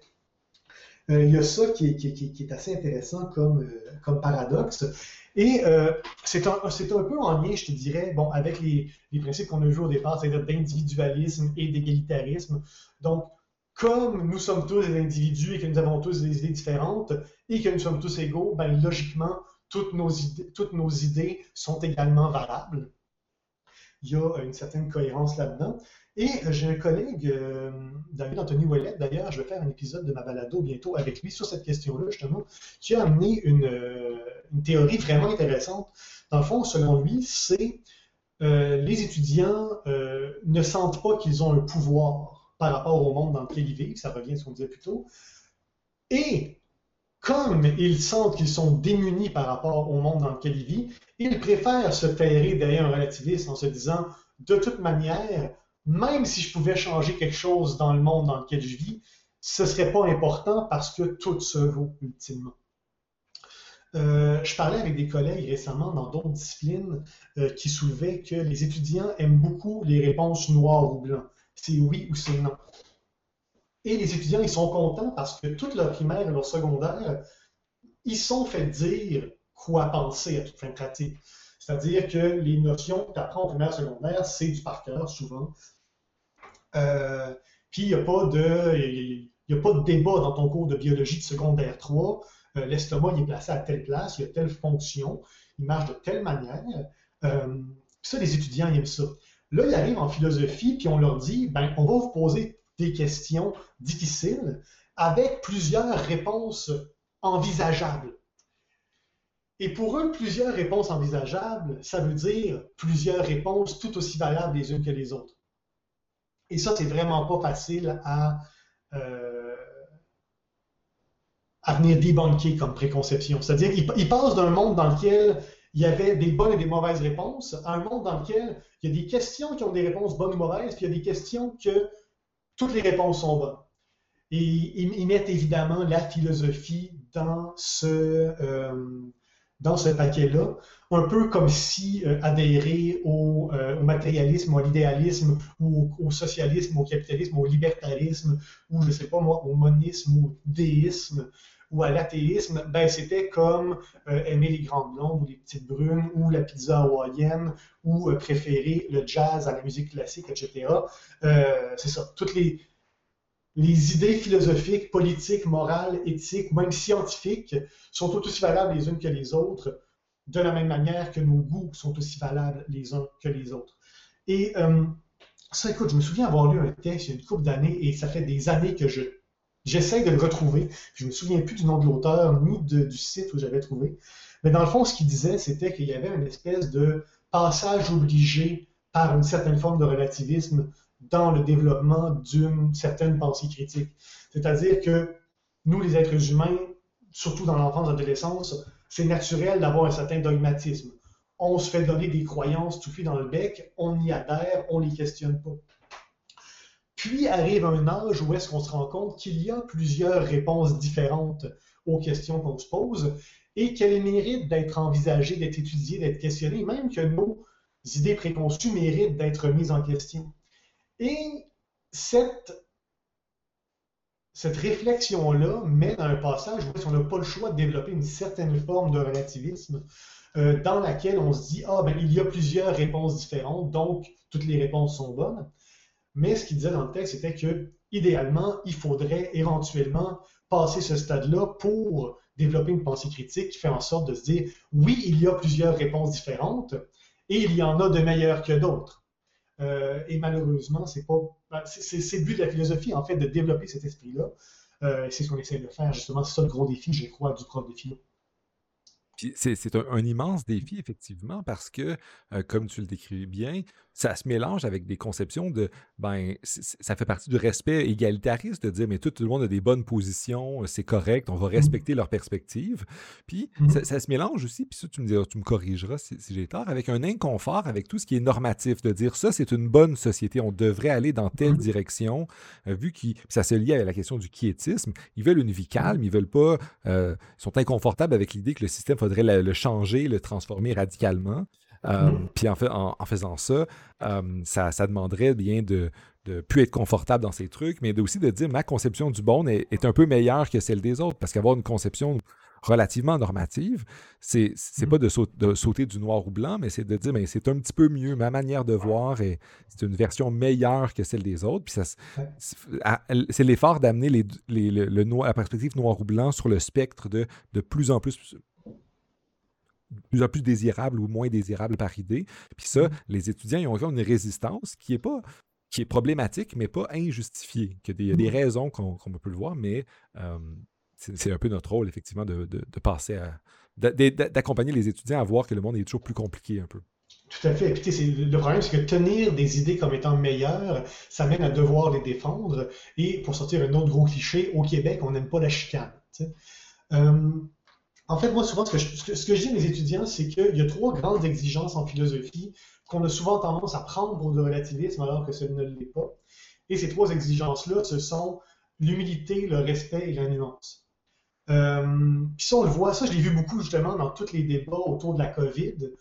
Euh, il y a ça qui est, assez intéressant comme, euh, comme paradoxe. Et euh, c'est un, un, peu en lien, je te dirais, bon, avec les, les principes qu'on a vus au départ, c'est-à-dire d'individualisme et d'égalitarisme. Donc, comme nous sommes tous des individus et que nous avons tous des idées différentes et que nous sommes tous égaux, ben, logiquement, toutes nos, idées, toutes nos idées sont également valables. Il y a une certaine cohérence là-dedans. Et euh, j'ai un collègue, euh, David Anthony Ouellet, d'ailleurs, je vais faire un épisode de ma balado bientôt avec lui sur cette question-là, justement, qui a amené une, théorie vraiment intéressante. Dans le fond, selon lui, c'est les étudiants ne sentent pas qu'ils ont un pouvoir par rapport au monde dans lequel ils vivent, ça revient à ce qu'on disait plus tôt, et comme ils sentent qu'ils sont démunis par rapport au monde dans lequel ils vivent, ils préfèrent se terrer derrière un relativisme en se disant, de toute manière, même si je pouvais changer quelque chose dans le monde dans lequel je vis, ce ne serait pas important parce que tout se vaut ultimement. Euh, je parlais avec des collègues récemment dans d'autres disciplines euh, qui soulevaient que les étudiants aiment beaucoup les réponses noires ou blancs. C'est oui ou c'est non. Et les étudiants, ils sont contents parce que toute leur primaire et leur secondaire, ils sont fait dire quoi penser à toute fin pratique. C'est-à-dire que les notions que tu apprends en primaire secondaire, c'est du par cœur souvent. Euh, puis il n'y de, a pas de débat dans ton cours de biologie de secondaire 3. Euh, l'estomac est placé à telle place, il a telle fonction, il marche de telle manière. Euh, ça, les étudiants aiment ça. Là, ils arrivent en philosophie, puis on leur dit, ben, on va vous poser des questions difficiles avec plusieurs réponses envisageables. Et pour eux, plusieurs réponses envisageables, ça veut dire plusieurs réponses tout aussi valables les unes que les autres. Et ça, c'est vraiment pas facile à, euh, à venir débunker comme préconception. C'est-à-dire qu'ils passent d'un monde dans lequel il y avait des bonnes et des mauvaises réponses à un monde dans lequel il y a des questions qui ont des réponses bonnes ou mauvaises, puis il y a des questions que toutes les réponses sont bonnes. Et ils, mettent évidemment la philosophie dans ce, euh, dans ce paquet-là, un peu comme si euh, adhérer au, euh, au, matérialisme, à l'idéalisme, ou au, socialisme, au capitalisme, au libertarisme, ou je ne sais pas moi, au monisme, au déisme, ou à l'athéisme, ben c'était comme euh, aimer les grandes blondes ou les petites brunes, ou la pizza hawaïenne, ou préférer le jazz à la musique classique, etc. C'est ça, toutes les, les idées philosophiques, politiques, morales, éthiques ou même scientifiques sont tout aussi valables les unes que les autres, de la même manière que nos goûts sont aussi valables les uns que les autres. Et euh, ça, écoute, je me souviens avoir lu un texte il y a une couple d'années, et ça fait des années que je j'essaie de le retrouver. Je ne me souviens plus du nom de l'auteur ni du site où j'avais trouvé. Mais dans le fond, ce qu'il disait, c'était qu'il y avait une espèce de passage obligé par une certaine forme de relativisme dans le développement d'une certaine pensée critique. C'est-à-dire que nous, les êtres humains, surtout dans l'enfance et l'adolescence, c'est naturel d'avoir un certain dogmatisme. On se fait donner des croyances touffées dans le bec, on y adhère, on ne les questionne pas. Puis arrive un âge où est-ce qu'on se rend compte qu'il y a plusieurs réponses différentes aux questions qu'on se pose et qu'elles méritent d'être envisagées, d'être étudiées, d'être questionnées, même que nos idées préconçues méritent d'être mises en question. Et cette, cette réflexion-là mène à un passage où on n'a pas le choix de développer une certaine forme de relativisme euh, dans laquelle on se dit, ah ben il y a plusieurs réponses différentes, donc toutes les réponses sont bonnes. Mais ce qu'il disait dans le texte, c'était que idéalement, il faudrait éventuellement passer ce stade-là pour développer une pensée critique qui fait en sorte de se dire, oui, il y a plusieurs réponses différentes et il y en a de meilleures que d'autres. Euh, et malheureusement, c'est pas. Ben, c'est le but de la philosophie, en fait, de développer cet esprit-là. Euh, c'est ce qu'on essaie de faire, justement. C'est ça le gros défi, je crois, du prof de philo. C'est un, immense défi, effectivement, parce que, euh, comme tu le décris bien, ça se mélange avec des conceptions de, ben, ça fait partie du respect égalitariste de dire, mais tout, le monde a des bonnes positions, c'est correct, on va mmh. respecter leurs perspectives. Puis mmh. ça, se mélange aussi, puis ça, tu me, diras, tu me corrigeras si, j'ai tort, avec un inconfort avec tout ce qui est normatif, de dire ça, c'est une bonne société, on devrait aller dans telle mmh. direction, euh, vu que ça se lie à la question du quiétisme. Ils veulent une vie calme, ils veulent pas, euh, ils sont inconfortables avec l'idée que le système faudrait le changer, le transformer radicalement. Euh, mm. Puis en, fait, en, faisant ça, euh, ça, ça, demanderait bien de ne plus être confortable dans ces trucs, mais aussi de dire ma conception du bon est, un peu meilleure que celle des autres, parce qu'avoir une conception relativement normative, c'est n'est mm. pas de, sauter du noir ou blanc, mais c'est de dire mais c'est un petit peu mieux, ma manière de voir et c'est une version meilleure que celle des autres. Puis c'est l'effort d'amener les, les, le, la perspective noir ou blanc sur le spectre de, de plus en plus plus en plus désirable ou moins désirable par idée. Puis ça, mm-hmm. les étudiants ils ont une résistance qui est pas qui est problématique, mais pas injustifiée. Il y a des, mm-hmm. raisons qu'on peut le voir, mais euh, c'est un peu notre rôle, effectivement, de, passer à. d'accompagner les étudiants à voir que le monde est toujours plus compliqué un peu. Tout à fait. Et puis, le problème, c'est que tenir des idées comme étant meilleures, ça mène à devoir les défendre. Et pour sortir un autre gros cliché, au Québec, on n'aime pas la chicane. Euh, en fait, moi, souvent, ce que je, dis à mes étudiants, c'est qu'il y a trois grandes exigences en philosophie qu'on a souvent tendance à prendre pour du relativisme alors que ce ne l'est pas. Et ces trois exigences-là, ce sont l'humilité, le respect et la nuance. Euh, puis ça, on le voit, ça, je l'ai vu beaucoup justement dans tous les débats autour de la COVID.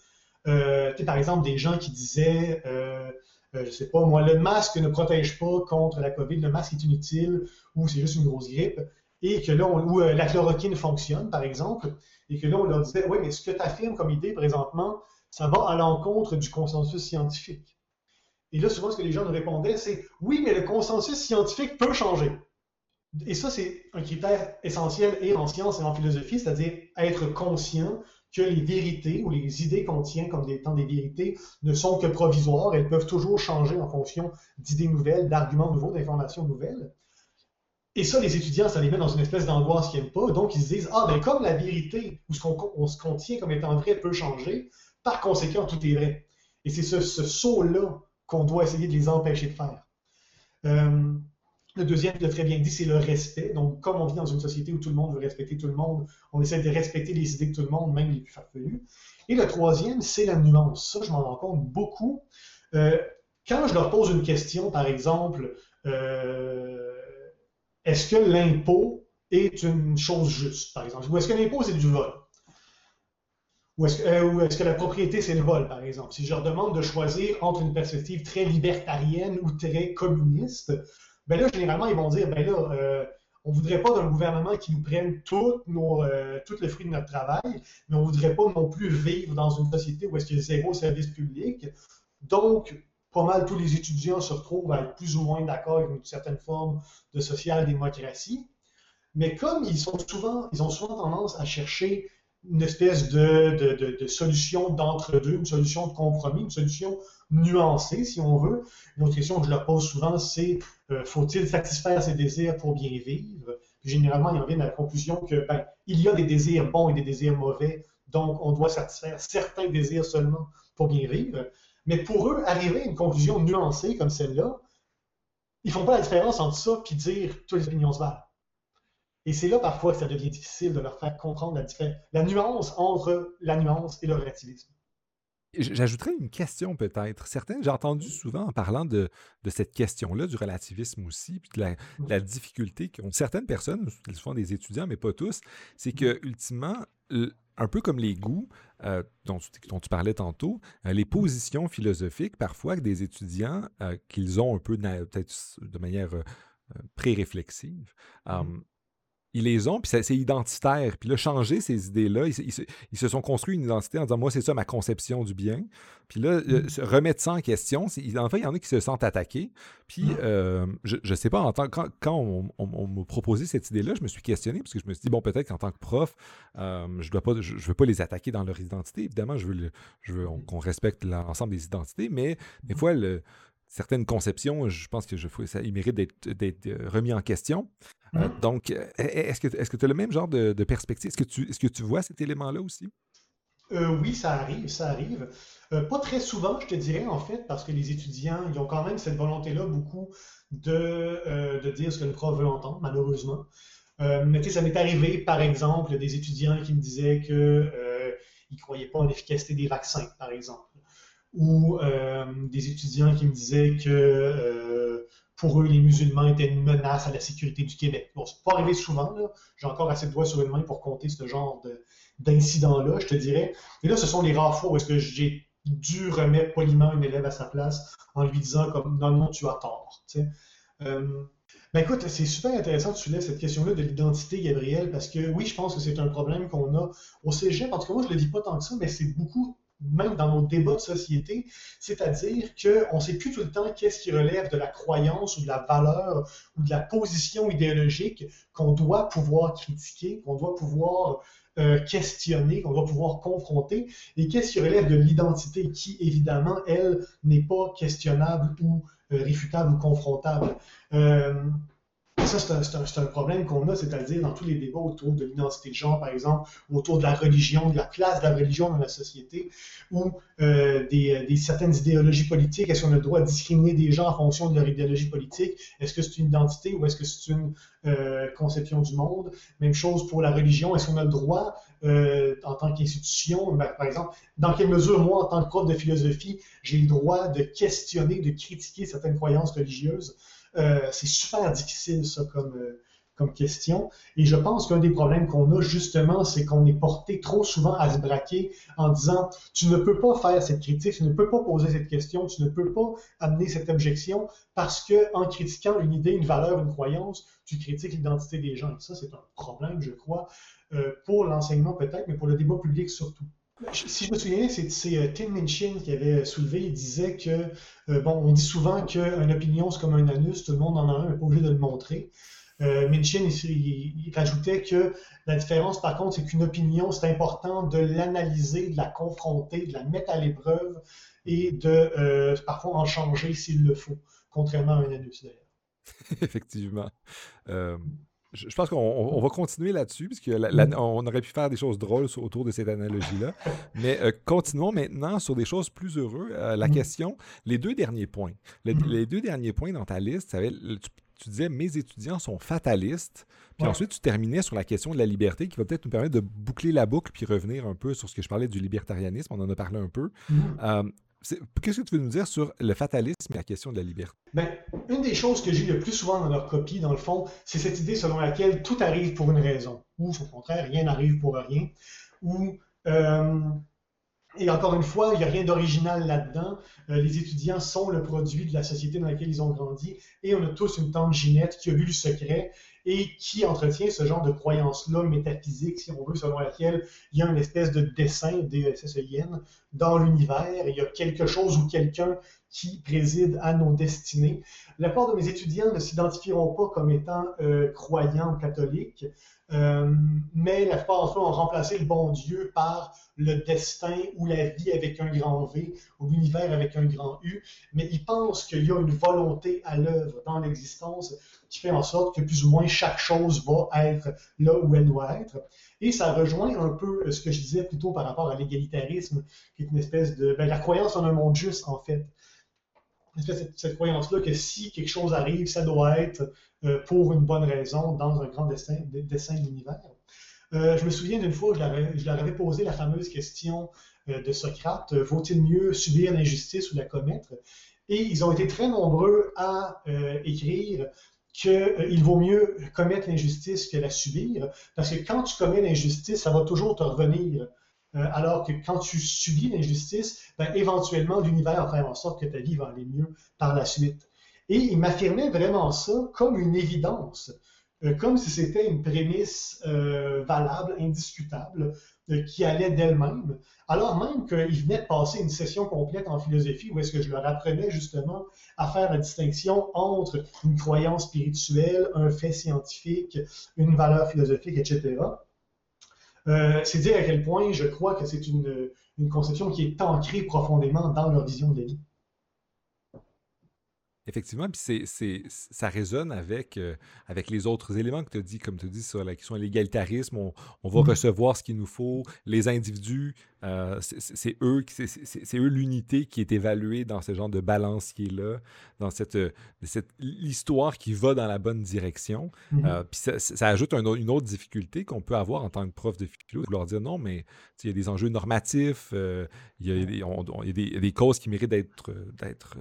Euh, par exemple, des gens qui disaient, euh, euh, je sais pas, moi, le masque ne protège pas contre la COVID, le masque est inutile ou c'est juste une grosse grippe et que là, où euh, la chloroquine fonctionne, par exemple, et que là, on leur disait, oui, mais ce que tu affirmes comme idée présentement, ça va à l'encontre du consensus scientifique. Et là, souvent, ce que les gens nous répondaient, c'est, oui, mais le consensus scientifique peut changer. Et ça, c'est un critère essentiel et en science et en philosophie, c'est-à-dire être conscient que les vérités ou les idées qu'on tient comme temps des vérités ne sont que provisoires, elles peuvent toujours changer en fonction d'idées nouvelles, d'arguments nouveaux, d'informations nouvelles. Et ça, les étudiants, ça les met dans une espèce d'angoisse qu'ils n'aiment pas. Donc, ils se disent Ah, ben comme la vérité ou ce qu'on se contient comme étant vrai peut changer, par conséquent, tout est vrai. Et c'est ce, saut-là qu'on doit essayer de les empêcher de faire. Euh, le deuxième, l'as très bien dit, c'est le respect. Donc, comme on vit dans une société où tout le monde veut respecter tout le monde, on essaie de respecter les idées de tout le monde, même les plus farfelues. Et le troisième, c'est la nuance. Ça, je m'en rends compte beaucoup. Euh, quand je leur pose une question, par exemple, euh, est-ce que l'impôt est une chose juste, par exemple? Ou est-ce que l'impôt, c'est du vol? Ou est-ce est que la propriété, c'est le vol, par exemple? Si je leur demande de choisir entre une perspective très libertarienne ou très communiste, ben là, généralement, ils vont dire, ben là, on ne voudrait pas d'un gouvernement qui nous prenne tout, nos, tout le fruit de notre travail, mais on ne voudrait pas non plus vivre dans une société où est-ce y a zéro service public. Donc, pas mal tous les étudiants se retrouvent à être plus ou moins d'accord avec une certaine forme de social-démocratie. Mais comme ils, sont souvent, ils ont souvent tendance à chercher une espèce de, de, solution d'entre-deux, une solution de compromis, une solution nuancée, si on veut. Une autre question que je leur pose souvent, c'est euh, faut-il satisfaire ses désirs pour bien vivre? généralement, ils en viennent à la conclusion que ben, il y a des désirs bons et des désirs mauvais, donc on doit satisfaire certains désirs seulement pour bien vivre. Mais pour eux, arriver à une conclusion nuancée comme celle-là, ils font pas la différence entre ça et dire toutes les opinions se valent. Et c'est là parfois que ça devient difficile de leur faire comprendre la, la nuance entre la nuance et le relativisme. J'ajouterais une question peut-être. Certains, j'ai entendu souvent en parlant de, cette question-là, du relativisme aussi, puis de la, la difficulté qu'ont certaines personnes, souvent des étudiants, mais pas tous, c'est que ultimement, un peu comme les goûts euh, dont, tu parlais tantôt, euh, les positions philosophiques, parfois, des étudiants euh, qu'ils ont un peu, peut-être de manière pré-réflexive, mmh ils les ont, puis c'est identitaire. Puis là, changer ces idées-là, ils, se sont construits une identité en disant Moi, c'est ça ma conception du bien. Puis là, euh, mmh. remettre ça en question, en fait, il y en a qui se sentent attaqués. Puis mmh. euh, je ne sais pas, en tant, quand, quand on, m'a proposé cette idée-là, je me suis questionné parce que je me suis dit Bon, peut-être qu'en tant que prof, euh, je ne je, veux pas les attaquer dans leur identité. Évidemment, je veux, je veux qu'on respecte l'ensemble des identités, mais des fois, le, certaines conceptions, je pense que je, ça, ils méritent d'être remis en question. Euh, donc, euh, est-ce que tu as le même genre de, perspective? Est-ce que, tu, est que tu vois cet élément-là aussi? Euh, oui, ça arrive, ça arrive. pas très souvent, je te dirais, en fait, parce que les étudiants, ils ont quand même cette volonté-là, beaucoup, de, de, dire ce que le prof veut entendre, malheureusement. mais tu sais, ça m'est arrivé, par exemple, des étudiants qui me disaient qu'ils ne croyaient pas en l'efficacité des vaccins, par exemple. Ou des étudiants qui me disaient que pour eux, les musulmans étaient une menace à la sécurité du Québec. Bon, c'est pas arrivé souvent, J'ai encore assez de doigts sur une main pour compter ce genre d'incident-là, je te dirais. Et là, ce sont les rares fois où est-ce que j'ai dû remettre poliment un élève à sa place en lui disant comme non, non, tu as tort. Euh, ben écoute, c'est super intéressant que tu soulèves cette question-là de l'identité, Gabriel, parce que oui, je pense que c'est un problème qu'on a au cégep. En tout cas, moi, je ne le dis pas tant que ça, mais c'est beaucoup même dans nos débats de société, c'est-à-dire qu'on ne sait plus tout le temps qu'est-ce qui relève de la croyance ou de la valeur ou de la position idéologique qu'on doit pouvoir critiquer, qu'on doit pouvoir euh, questionner, qu'on doit pouvoir confronter, et qu'est-ce qui relève de l'identité qui, évidemment, elle, n'est pas questionnable ou euh, réfutable ou confrontable. Euh, ça, c'est un, problème qu'on a, c'est-à-dire dans tous les débats autour de l'identité de genre, par exemple, autour de la religion, de la place de la religion dans la société, ou euh, des, certaines idéologies politiques. Est-ce qu'on a le droit de discriminer des gens en fonction de leur idéologie politique? Est-ce que c'est une identité ou est-ce que c'est une euh, conception du monde? Même chose pour la religion. Est-ce qu'on a le droit, euh, en tant qu'institution, ben, par exemple, dans quelle mesure, moi, en tant que prof de philosophie, j'ai le droit de questionner, de critiquer certaines croyances religieuses? Euh, c'est super difficile, ça, comme, euh, comme question. Et je pense qu'un des problèmes qu'on a, justement, c'est qu'on est porté trop souvent à se braquer en disant Tu ne peux pas faire cette critique, tu ne peux pas poser cette question, tu ne peux pas amener cette objection parce que en critiquant une idée, une valeur, une croyance, tu critiques l'identité des gens. Et ça, c'est un problème, je crois, euh, pour l'enseignement peut-être, mais pour le débat public surtout. Si je me souviens, c'est euh, Tim Minchin qui avait soulevé, il disait que, euh, bon, on dit souvent qu'une opinion, c'est comme un anus, tout le monde en a un, n'est pas obligé de le montrer. Euh, Minchin, il, rajoutait que la différence, par contre, c'est qu'une opinion, c'est important de l'analyser, de la confronter, de la mettre à l'épreuve et de parfois en changer s'il le faut, contrairement à un anus d'ailleurs. Effectivement. Je, pense qu'on va continuer là-dessus, puisqu'on mm. aurait pu faire des choses drôles autour de cette analogie-là. Mais euh, continuons maintenant sur des choses plus heureuses. Euh, la mm. question, les deux derniers points. Mm. Les deux derniers points dans ta liste, tu, disais mes étudiants sont fatalistes. Puis ensuite, tu terminais sur la question de la liberté, qui va peut-être nous permettre de boucler la boucle puis revenir un peu sur ce que je parlais du libertarianisme. On en a parlé un peu. Euh, Qu'est-ce que tu veux nous dire sur le fatalisme et la question de la liberté? Ben, une des choses que j'ai le plus souvent dans leur copie, dans le fond, c'est cette idée selon laquelle tout arrive pour une raison, ou au contraire, rien n'arrive pour rien, ou euh, Et encore une fois, il n'y a rien d'original là-dedans. Euh, les étudiants sont le produit de la société dans laquelle ils ont grandi et on a tous une tante Ginette qui a lu le secret et qui entretient ce genre de croyance-là métaphysique, si on veut, selon laquelle il y a une espèce de dessin, D-S-S-E-I-N, dans l'univers. Il y a quelque chose ou quelqu'un qui préside à nos destinées. La part de mes étudiants ne s'identifieront pas comme étant euh, croyants catholiques, euh, mais la plupart d'entre eux ont remplacé le bon Dieu par le destin ou la vie avec un grand V ou l'univers avec un grand U, mais ils pensent qu'il y a une volonté à l'œuvre dans l'existence qui fait en sorte que plus ou moins chaque chose va être là où elle doit être. Et ça rejoint un peu ce que je disais plutôt par rapport à l'égalitarisme, qui est une espèce de... Ben, la croyance en un monde juste, en fait cette, croyance-là que si quelque chose arrive, ça doit être euh, pour une bonne raison dans un grand dessin, dessin de l'univers. Euh, je me souviens d'une fois, je leur avais posé la fameuse question euh, de Socrate, vaut-il mieux subir l'injustice ou la commettre? Et ils ont été très nombreux à écrire qu'il vaut mieux commettre l'injustice que la subir, parce que quand tu commets l'injustice, ça va toujours te revenir euh, alors que quand tu subis l'injustice, ben, éventuellement, l'univers va faire en sorte que ta vie va aller mieux par la suite. Et il m'affirmait vraiment ça comme une évidence, euh, comme si c'était une prémisse euh, valable, indiscutable, qui allait d'elle-même, alors même qu'il venait de passer une session complète en philosophie où est-ce que je leur apprenais justement à faire la distinction entre une croyance spirituelle, un fait scientifique, une valeur philosophique, etc. Euh, c'est dire à quel point je crois que c'est une, une, conception qui est ancrée profondément dans leur vision de la vie. Effectivement, puis c'est, ça résonne avec, euh, avec les autres éléments que tu as dit, comme tu dis sur la question de l'égalitarisme. On, va mm-hmm. recevoir ce qu'il nous faut. Les individus, euh, c'est, eux, c'est, eux l'unité qui est évaluée dans ce genre de balancier-là, dans cette, cette l'histoire qui va dans la bonne direction. Euh, puis ça, ajoute une autre difficulté qu'on peut avoir en tant que prof de philo, de leur dire non, mais il y a des enjeux normatifs, il y, a des, y a des causes qui méritent d'être,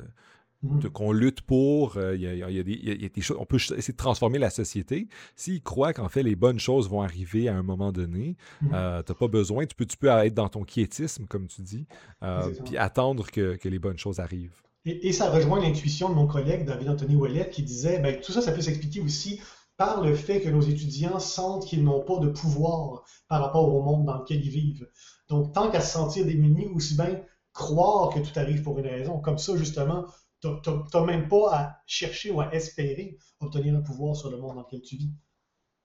Mhm. qu'on lutte pour, il y, a, des, choses, on peut essayer de transformer la société. S'ils croient qu'en fait les bonnes choses vont arriver à un moment donné, mhm. euh, tu n'as pas besoin, tu peux, tu peux être dans ton quiétisme, comme tu dis, euh, puis attendre que, les bonnes choses arrivent. Et, ça rejoint l'intuition de mon collègue David Anthony Ouellet qui disait, ben, tout ça, ça peut s'expliquer aussi par le fait que nos étudiants sentent qu'ils n'ont pas de pouvoir par rapport au monde dans lequel ils vivent. Donc, tant qu'à se sentir démunis, aussi bien croire que tout arrive pour une raison. Comme ça, justement, n'as même pas à chercher ou à espérer obtenir un pouvoir sur le monde dans lequel tu vis.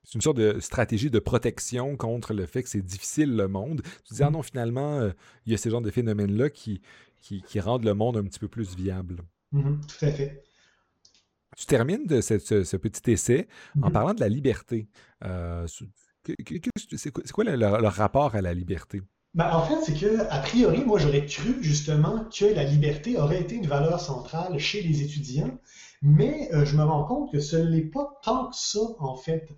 C'est une sorte de stratégie de protection contre le fait que c'est difficile le monde. Tu dis, ah non, finalement, euh, il y a ces genres de phénomènes-là qui, qui, rendent le monde un petit peu plus viable. Mm-hmm, tout à fait. Tu termines de ce, petit essai en mm-hmm. parlant de la liberté. Euh, c'est quoi le rapport à la liberté? Ben, en fait, c'est que, a priori, moi, j'aurais cru justement que la liberté aurait été une valeur centrale chez les étudiants, mais euh, je me rends compte que ce n'est pas tant que ça, en fait.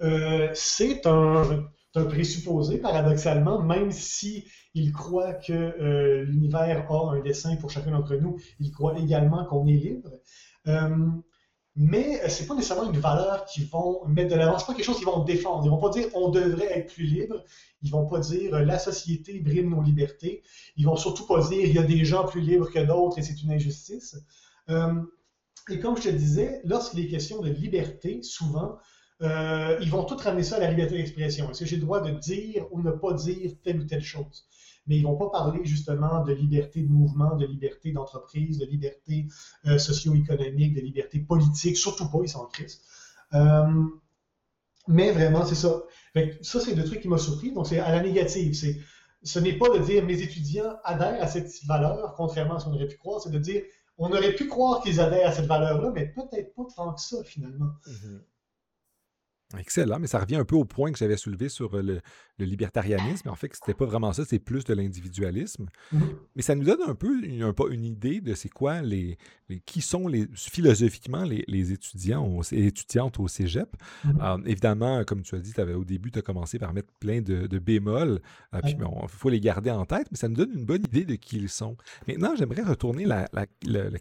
Euh, c'est un, un, présupposé, paradoxalement, même si ils croient que euh, l'univers a un dessin pour chacun d'entre nous, ils croient également qu'on est libre mais euh, c'est pas nécessairement une valeur qu'ils vont mettre de l'avant. C'est pas quelque chose qu'ils vont défendre. Ils vont pas dire on devrait être plus libre. Ils vont pas dire euh, la société brime nos libertés. Ils vont surtout pas dire il y a des gens plus libres que d'autres et c'est une injustice. Euh, et comme je te disais, lorsqu'il est question de liberté, souvent, ils vont tout ramener ça à la liberté d'expression. Est-ce que j'ai le droit de dire ou ne pas dire telle ou telle chose? Mais ils ne vont pas parler justement de liberté de mouvement, de liberté d'entreprise, de liberté euh, socio-économique, de liberté politique, surtout pas, ils sont tristes. Euh, mais vraiment, c'est ça. ça, c'est le truc qui m'a surpris. Donc, c'est à la négative. C'est, ce n'est pas de dire mes étudiants adhèrent à cette valeur, contrairement à ce qu'on aurait pu croire, c'est de dire on aurait pu croire qu'ils adhèrent à cette valeur-là, mais peut-être pas tant que ça, finalement. Mm-hmm. Excellent, mais ça revient un peu au point que j'avais soulevé sur le, libertarianisme. En fait, ce n'était pas vraiment ça, c'est plus de l'individualisme. Mmh. Mais ça nous donne un peu une, une idée de c'est quoi les, qui sont les, philosophiquement les, étudiants et étudiantes au cégep. Mmh. Euh, évidemment, comme tu as dit, avais, au début, tu as commencé par mettre plein de, bémols, euh, puis il faut les garder en tête, mais ça nous donne une bonne idée de qui ils sont. Maintenant, j'aimerais retourner la,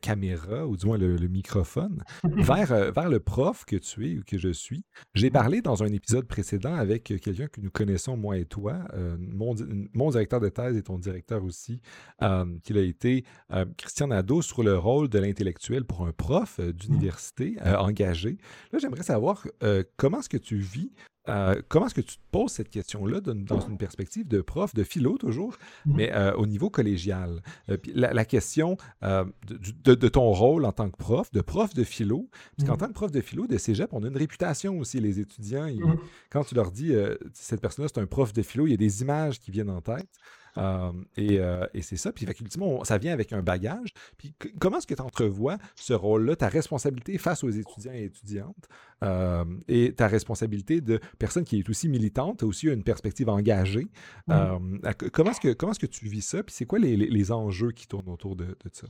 caméra, ou du moins le, microphone, vers, euh, vers le prof que tu es ou que je suis. J'ai parlé dans un épisode précédent avec quelqu'un que nous connaissons, moi et toi, mon, mon, directeur de thèse et ton directeur aussi, qu'il a été Christian Nadeau sur le rôle de l'intellectuel pour un prof d'université engagé. Là, j'aimerais savoir comment est-ce que tu vis euh, comment est-ce que tu te poses cette question-là dans une perspective de prof, de philo toujours, mm-hmm. mais euh, au niveau collégial? Euh, la, question de, ton rôle en tant que prof, de prof de philo, parce qu'en mm-hmm. tant que prof de philo de cégep, on a une réputation aussi, les étudiants. Mm-hmm. Quand tu leur dis, cette personne-là, c'est un prof de philo, il y a des images qui viennent en tête. Euh, euh, et, c'est ça. Puis effectivement, ça vient avec un bagage. Puis comment est-ce que tu entrevois ce rôle-là, ta responsabilité face aux étudiants et étudiantes euh, et ta responsabilité de personne qui est aussi militante, aussi une perspective engagée? comment est-ce que, comment est que tu vis ça? Puis c'est quoi les, enjeux qui tournent autour de, ça?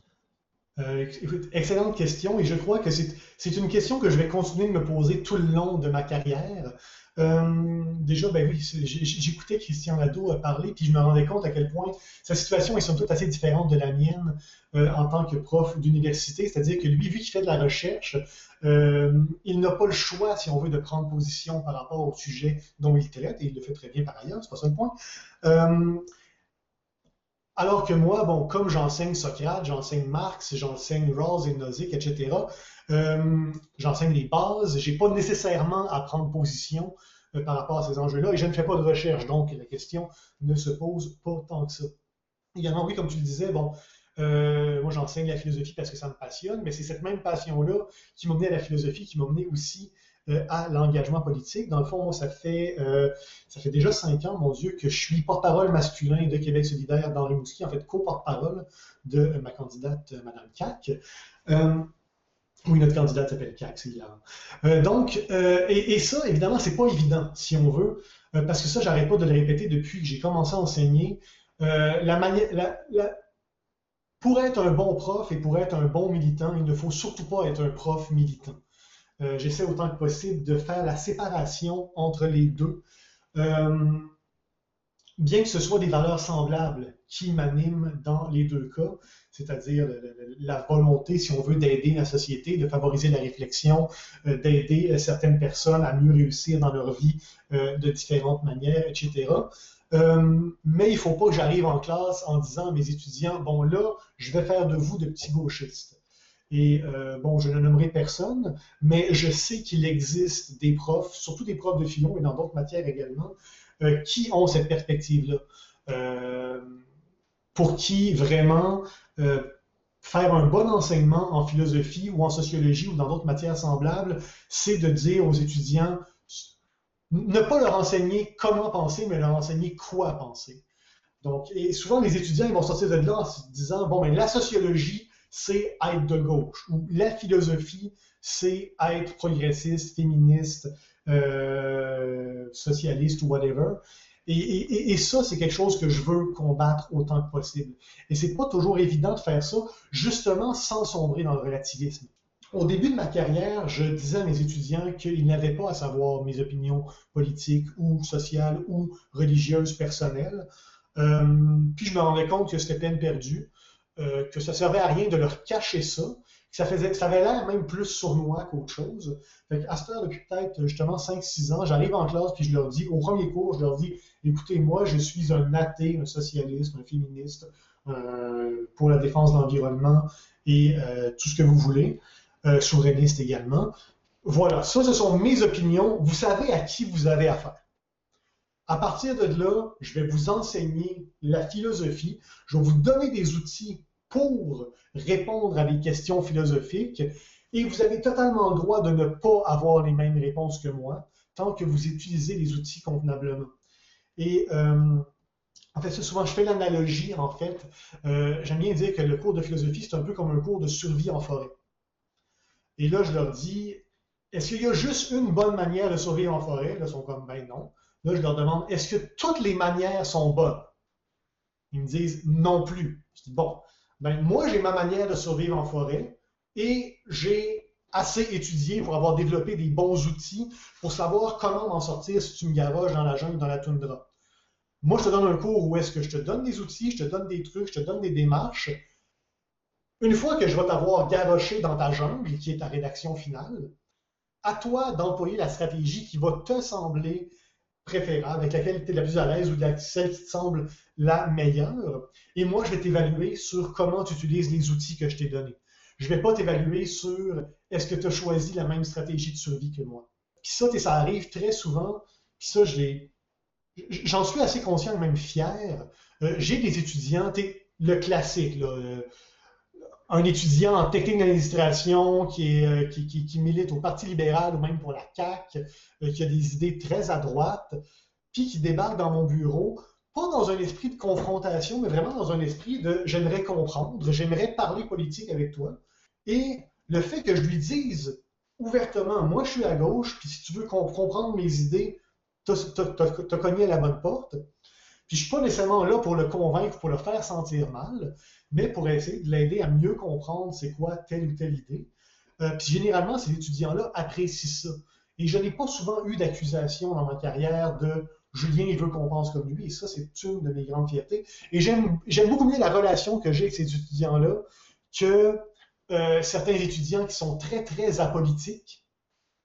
excellente question et je crois que c'est une question que je vais continuer de me poser tout le long de ma carrière. Euh, déjà, ben oui, j'écoutais Christian Lado parler, puis je me rendais compte à quel point sa situation est sans doute assez différente de la mienne euh, en tant que prof d'université. C'est-à-dire que lui, vu qu'il fait de la recherche, euh, il n'a pas le choix, si on veut, de prendre position par rapport au sujet dont il traite, et il le fait très bien par ailleurs, c'est pas ça le point. Alors que moi, bon, comme j'enseigne Socrate, j'enseigne Marx, j'enseigne Rawls et Nozick, etc., euh, j'enseigne les bases, j'ai pas nécessairement à prendre position euh, par rapport à ces enjeux-là et je ne fais pas de recherche, donc la question ne se pose pas tant que ça. Également, oui, comme tu le disais, bon, euh, moi j'enseigne la philosophie parce que ça me passionne, mais c'est cette même passion-là qui m'a mené à la philosophie, qui m'a mené aussi à l'engagement politique. Dans le fond, moi, ça fait, ça fait déjà cinq ans, mon Dieu, que je suis porte-parole masculin de Québec solidaire dans Rimouski, en fait, co-porte-parole de ma candidate, Mme Cac. Oui, notre candidate s'appelle CAC, c'est euh, donc, euh, et, ça, évidemment, c'est pas évident, si on veut, euh, parce que ça, j'arrête pas de le répéter depuis que j'ai commencé à enseigner. la manière, pour être un bon prof et pour être un bon militant, il ne faut surtout pas être un prof militant. J'essaie autant que possible de faire la séparation entre les deux. Bien que ce soit des valeurs semblables qui m'animent dans les deux cas, c'est-à-dire la volonté, si on veut, d'aider la société, de favoriser la réflexion, euh, d'aider euh, certaines personnes à mieux réussir dans leur vie euh, de différentes manières, etc. mais il ne faut pas que j'arrive en classe en disant à mes étudiants, bon là, je vais faire de vous de petits gauchistes. Et bon, je ne nommerai personne, mais je sais qu'il existe des profs, surtout des profs de philo et dans d'autres matières également, qui ont cette perspective-là? Pour qui vraiment euh, faire un bon enseignement en philosophie ou en sociologie ou dans d'autres matières semblables, c'est de dire aux étudiants, ne pas leur enseigner comment penser, mais leur enseigner quoi penser. Donc, et souvent, les étudiants ils vont sortir de là en se disant, bon, mais ben, la sociologie, c'est être de gauche, ou la philosophie, c'est être progressiste, féministe, euh, socialiste ou whatever. Et, ça, c'est quelque chose que je veux combattre autant que possible. Et c'est pas toujours évident de faire ça, justement sans sombrer dans le relativisme. Au début de ma carrière, je disais à mes étudiants qu'ils n'avaient pas à savoir mes opinions politiques ou sociales ou religieuses personnelles. Euh, puis je me rendais compte que c'était peine perdue, euh, que ça servait à rien de leur cacher ça, ça, faisait, ça avait l'air même plus sournois qu'autre chose. Fait à cette heure, depuis peut-être justement 5-6 ans, j'arrive en classe puis je leur dis, au premier cours, je leur dis, écoutez, moi, je suis un athée, un socialiste, un féministe euh, pour la défense de l'environnement et euh, tout ce que vous voulez, euh, souverainiste également. Voilà, ça, ce sont mes opinions. Vous savez à qui vous avez affaire. À partir de là, je vais vous enseigner la philosophie. Je vais vous donner des outils pour répondre à des questions philosophiques et vous avez totalement le droit de ne pas avoir les mêmes réponses que moi tant que vous utilisez les outils convenablement. Et euh, en fait, souvent, je fais l'analogie, en fait. Euh, j'aime bien dire que le cours de philosophie, c'est un peu comme un cours de survie en forêt. Et là, je leur dis, est-ce qu'il y a juste une bonne manière de survivre en forêt? Là, ils sont comme, ben non. Là, je leur demande, est-ce que toutes les manières sont bonnes? Ils me disent, non plus. Je dis, bon, ben, moi, j'ai ma manière de survivre en forêt et j'ai assez étudié pour avoir développé des bons outils pour savoir comment m'en sortir si tu me garages dans la jungle, dans la toundra. Moi, je te donne un cours où est-ce que je te donne des outils, je te donne des trucs, je te donne des démarches. Une fois que je vais t'avoir garoché dans ta jungle, qui est ta rédaction finale, à toi d'employer la stratégie qui va te sembler préférable, avec laquelle tu es la plus à l'aise ou celle qui te semble la meilleure. Et moi, je vais t'évaluer sur comment tu utilises les outils que je t'ai donnés. Je ne vais pas t'évaluer sur est-ce que tu as choisi la même stratégie de survie que moi. Puis ça, ça arrive très souvent. Puis ça. J'en suis assez conscient, même fier. Euh, j'ai des étudiants, le classique, là, euh, un étudiant en technique d'administration qui, euh, qui, milite au Parti libéral ou même pour la CAQ, qui a des idées très à droite, puis qui débarque dans mon bureau, pas dans un esprit de confrontation, mais vraiment dans un esprit de j'aimerais comprendre, j'aimerais parler politique avec toi. Et le fait que je lui dise ouvertement, moi je suis à gauche, puis si tu veux comprendre mes idées, tu as, cogné à la bonne porte. Puis je suis pas nécessairement là pour le convaincre, pour le faire sentir mal, mais pour essayer de l'aider à mieux comprendre c'est quoi telle ou telle idée. Euh, puis généralement, ces étudiants-là apprécient ça. Et je n'ai pas souvent eu d'accusation dans ma carrière de Julien, il veut qu'on pense comme lui. Et ça, c'est une de mes grandes fiertés. Et j'aime beaucoup mieux la relation que j'ai avec ces étudiants-là que euh, certains étudiants qui sont très, très apolitiques,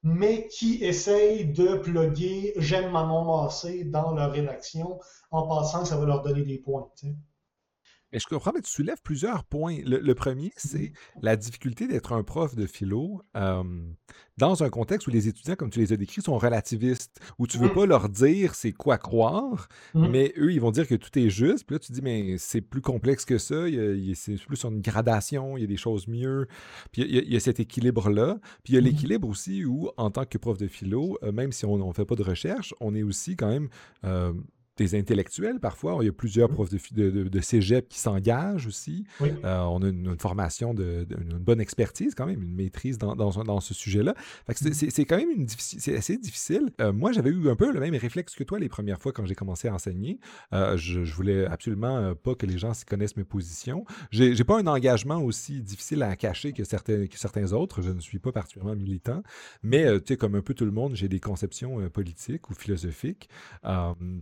mais qui essayent de plugger J'aime Manon Massé dans leur rédaction en pensant que ça va leur donner des points. Mais je comprends, mais tu soulèves plusieurs points. Le, premier, c'est la difficulté d'être un prof de philo dans un contexte où les étudiants, comme tu les as décrits, sont relativistes, où tu ne veux mmh. pas leur dire c'est quoi croire, mmh. mais eux, ils vont dire que tout est juste. Puis là, tu dis, mais c'est plus complexe que ça. C'est plus sur une gradation, il y a des choses mieux. Puis il y a, cet équilibre-là. Puis il y a mmh. l'équilibre aussi où, en tant que prof de philo, euh, même si on ne fait pas de recherche, on est aussi quand même des intellectuels parfois. Il y a plusieurs profs de, de, cégep qui s'engagent aussi. Euh, on a une, formation, de, une bonne expertise quand même, une maîtrise dans, dans, ce sujet-là. C'est quand même une c'est assez difficile. Euh, moi, j'avais eu un peu le même réflexe que toi les premières fois quand j'ai commencé à enseigner. Euh, je, je, voulais absolument pas que les gens connaissent mes positions. J'ai pas un engagement aussi difficile à cacher que certains, que certains autres. Je ne suis pas particulièrement militant, mais tu sais, comme un peu tout le monde, j'ai des conceptions politiques ou philosophiques.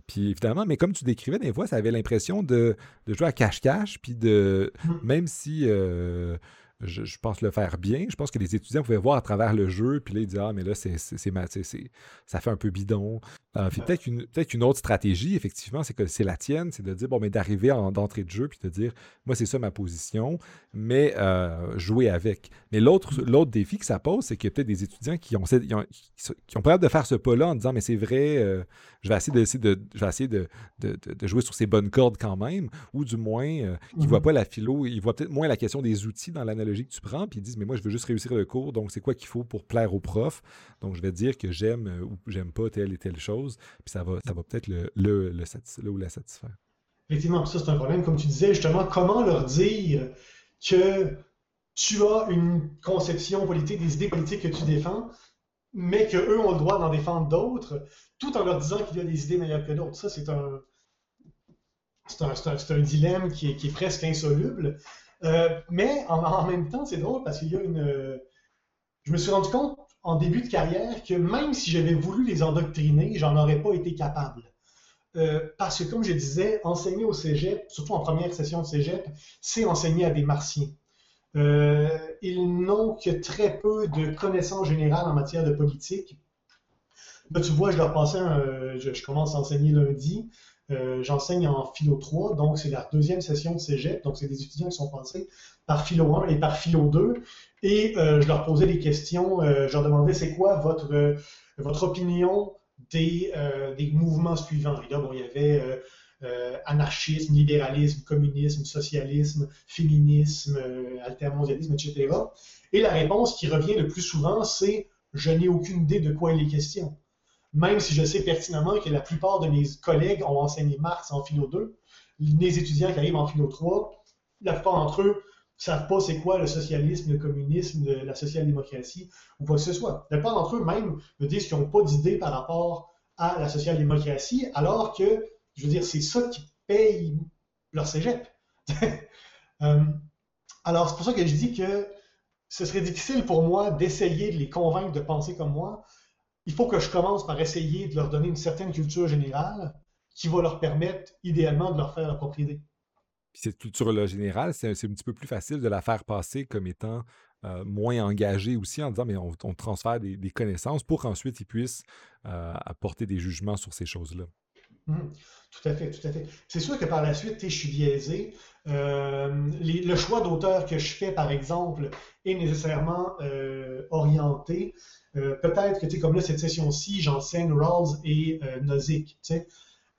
puis évidemment, mais comme tu décrivais, des fois, ça avait l'impression de, jouer à cache-cache, puis de, mmh. même si euh, je, pense le faire bien. Je pense que les étudiants pouvaient voir à travers le jeu, puis là, ils disaient Ah, mais là, c'est, ça fait un peu bidon. Euh, peut-être une, peut-être une autre stratégie, effectivement, c'est que c'est la tienne, c'est de dire Bon, mais d'arriver en, d'entrée de jeu, puis de dire Moi, c'est ça ma position, mais euh, jouer avec. Mais l'autre, l'autre défi que ça pose, c'est qu'il y a peut-être des étudiants qui ont, qui ont, qui ont pas de faire ce pas-là en disant Mais c'est vrai, euh, je vais essayer, de, de, je vais essayer de, de, de, jouer sur ces bonnes cordes quand même, ou du moins, qui ne voient mmh pas la philo, ils voient peut-être moins la question des outils dans l'analyse que tu prends, puis ils disent, mais moi, je veux juste réussir le cours, donc c'est quoi qu'il faut pour plaire au prof? Donc, je vais dire que j'aime euh, ou j'aime pas telle et telle chose, puis ça va, ça va peut-être le, le, le, la satisfaire. Effectivement, ça, c'est un problème. Comme tu disais, justement, comment leur dire que tu as une conception politique, des idées politiques que tu défends, mais qu'eux ont le droit d'en défendre d'autres, tout en leur disant qu'il y a des idées meilleures que d'autres. Ça, c'est un, c'est un, un, dilemme qui est, qui est, presque insoluble. Euh, mais en, même temps, c'est drôle parce qu'il y a une. Je me suis rendu compte en début de carrière que même si j'avais voulu les endoctriner, j'en aurais pas été capable. Euh, parce que, comme je disais, enseigner au cégep, surtout en première session de cégep, c'est enseigner à des martiens. Euh, ils n'ont que très peu de connaissances générales en matière de politique. Tu vois, je leur passais je, commence à enseigner lundi. Euh, j'enseigne en philo 3, donc c'est la deuxième session de cégep, donc c'est des étudiants qui sont passés par philo 1 et par philo 2, et euh, je leur posais des questions, euh, je leur demandais c'est quoi votre, votre opinion des, des mouvements suivants? Et il y avait anarchisme, libéralisme, communisme, socialisme, féminisme, altermondialisme, etc. Et la réponse qui revient le plus souvent, c'est je n'ai aucune idée de quoi il est question même si je sais pertinemment que la plupart de mes collègues ont enseigné Marx en philo 2, les étudiants qui arrivent en philo 3, la plupart d'entre eux ne savent pas c'est quoi le socialisme, le communisme, la social-démocratie ou quoi que ce soit. La plupart d'entre eux même me disent qu'ils n'ont pas d'idée par rapport à la social-démocratie, alors que, je veux dire, c'est ça qui paye leur cégep. Euh, alors, c'est pour ça que je dis que ce serait difficile pour moi d'essayer de les convaincre de penser comme moi, il faut que je commence par essayer de leur donner une certaine culture générale qui va leur permettre idéalement de leur faire la propriété. Puis cette culture-là générale, c'est un petit peu plus facile de la faire passer comme étant moins engagés aussi en disant mais on, transfère des, connaissances pour qu'ensuite ils puissent apporter des jugements sur ces choses-là. Mmh. Tout à fait, tout à fait. C'est sûr que par la suite, je suis biaisé. le choix d'auteur que je fais, par exemple, est nécessairement orienté. Peut-être que, comme là, cette session-ci, j'enseigne Rawls et Nozick.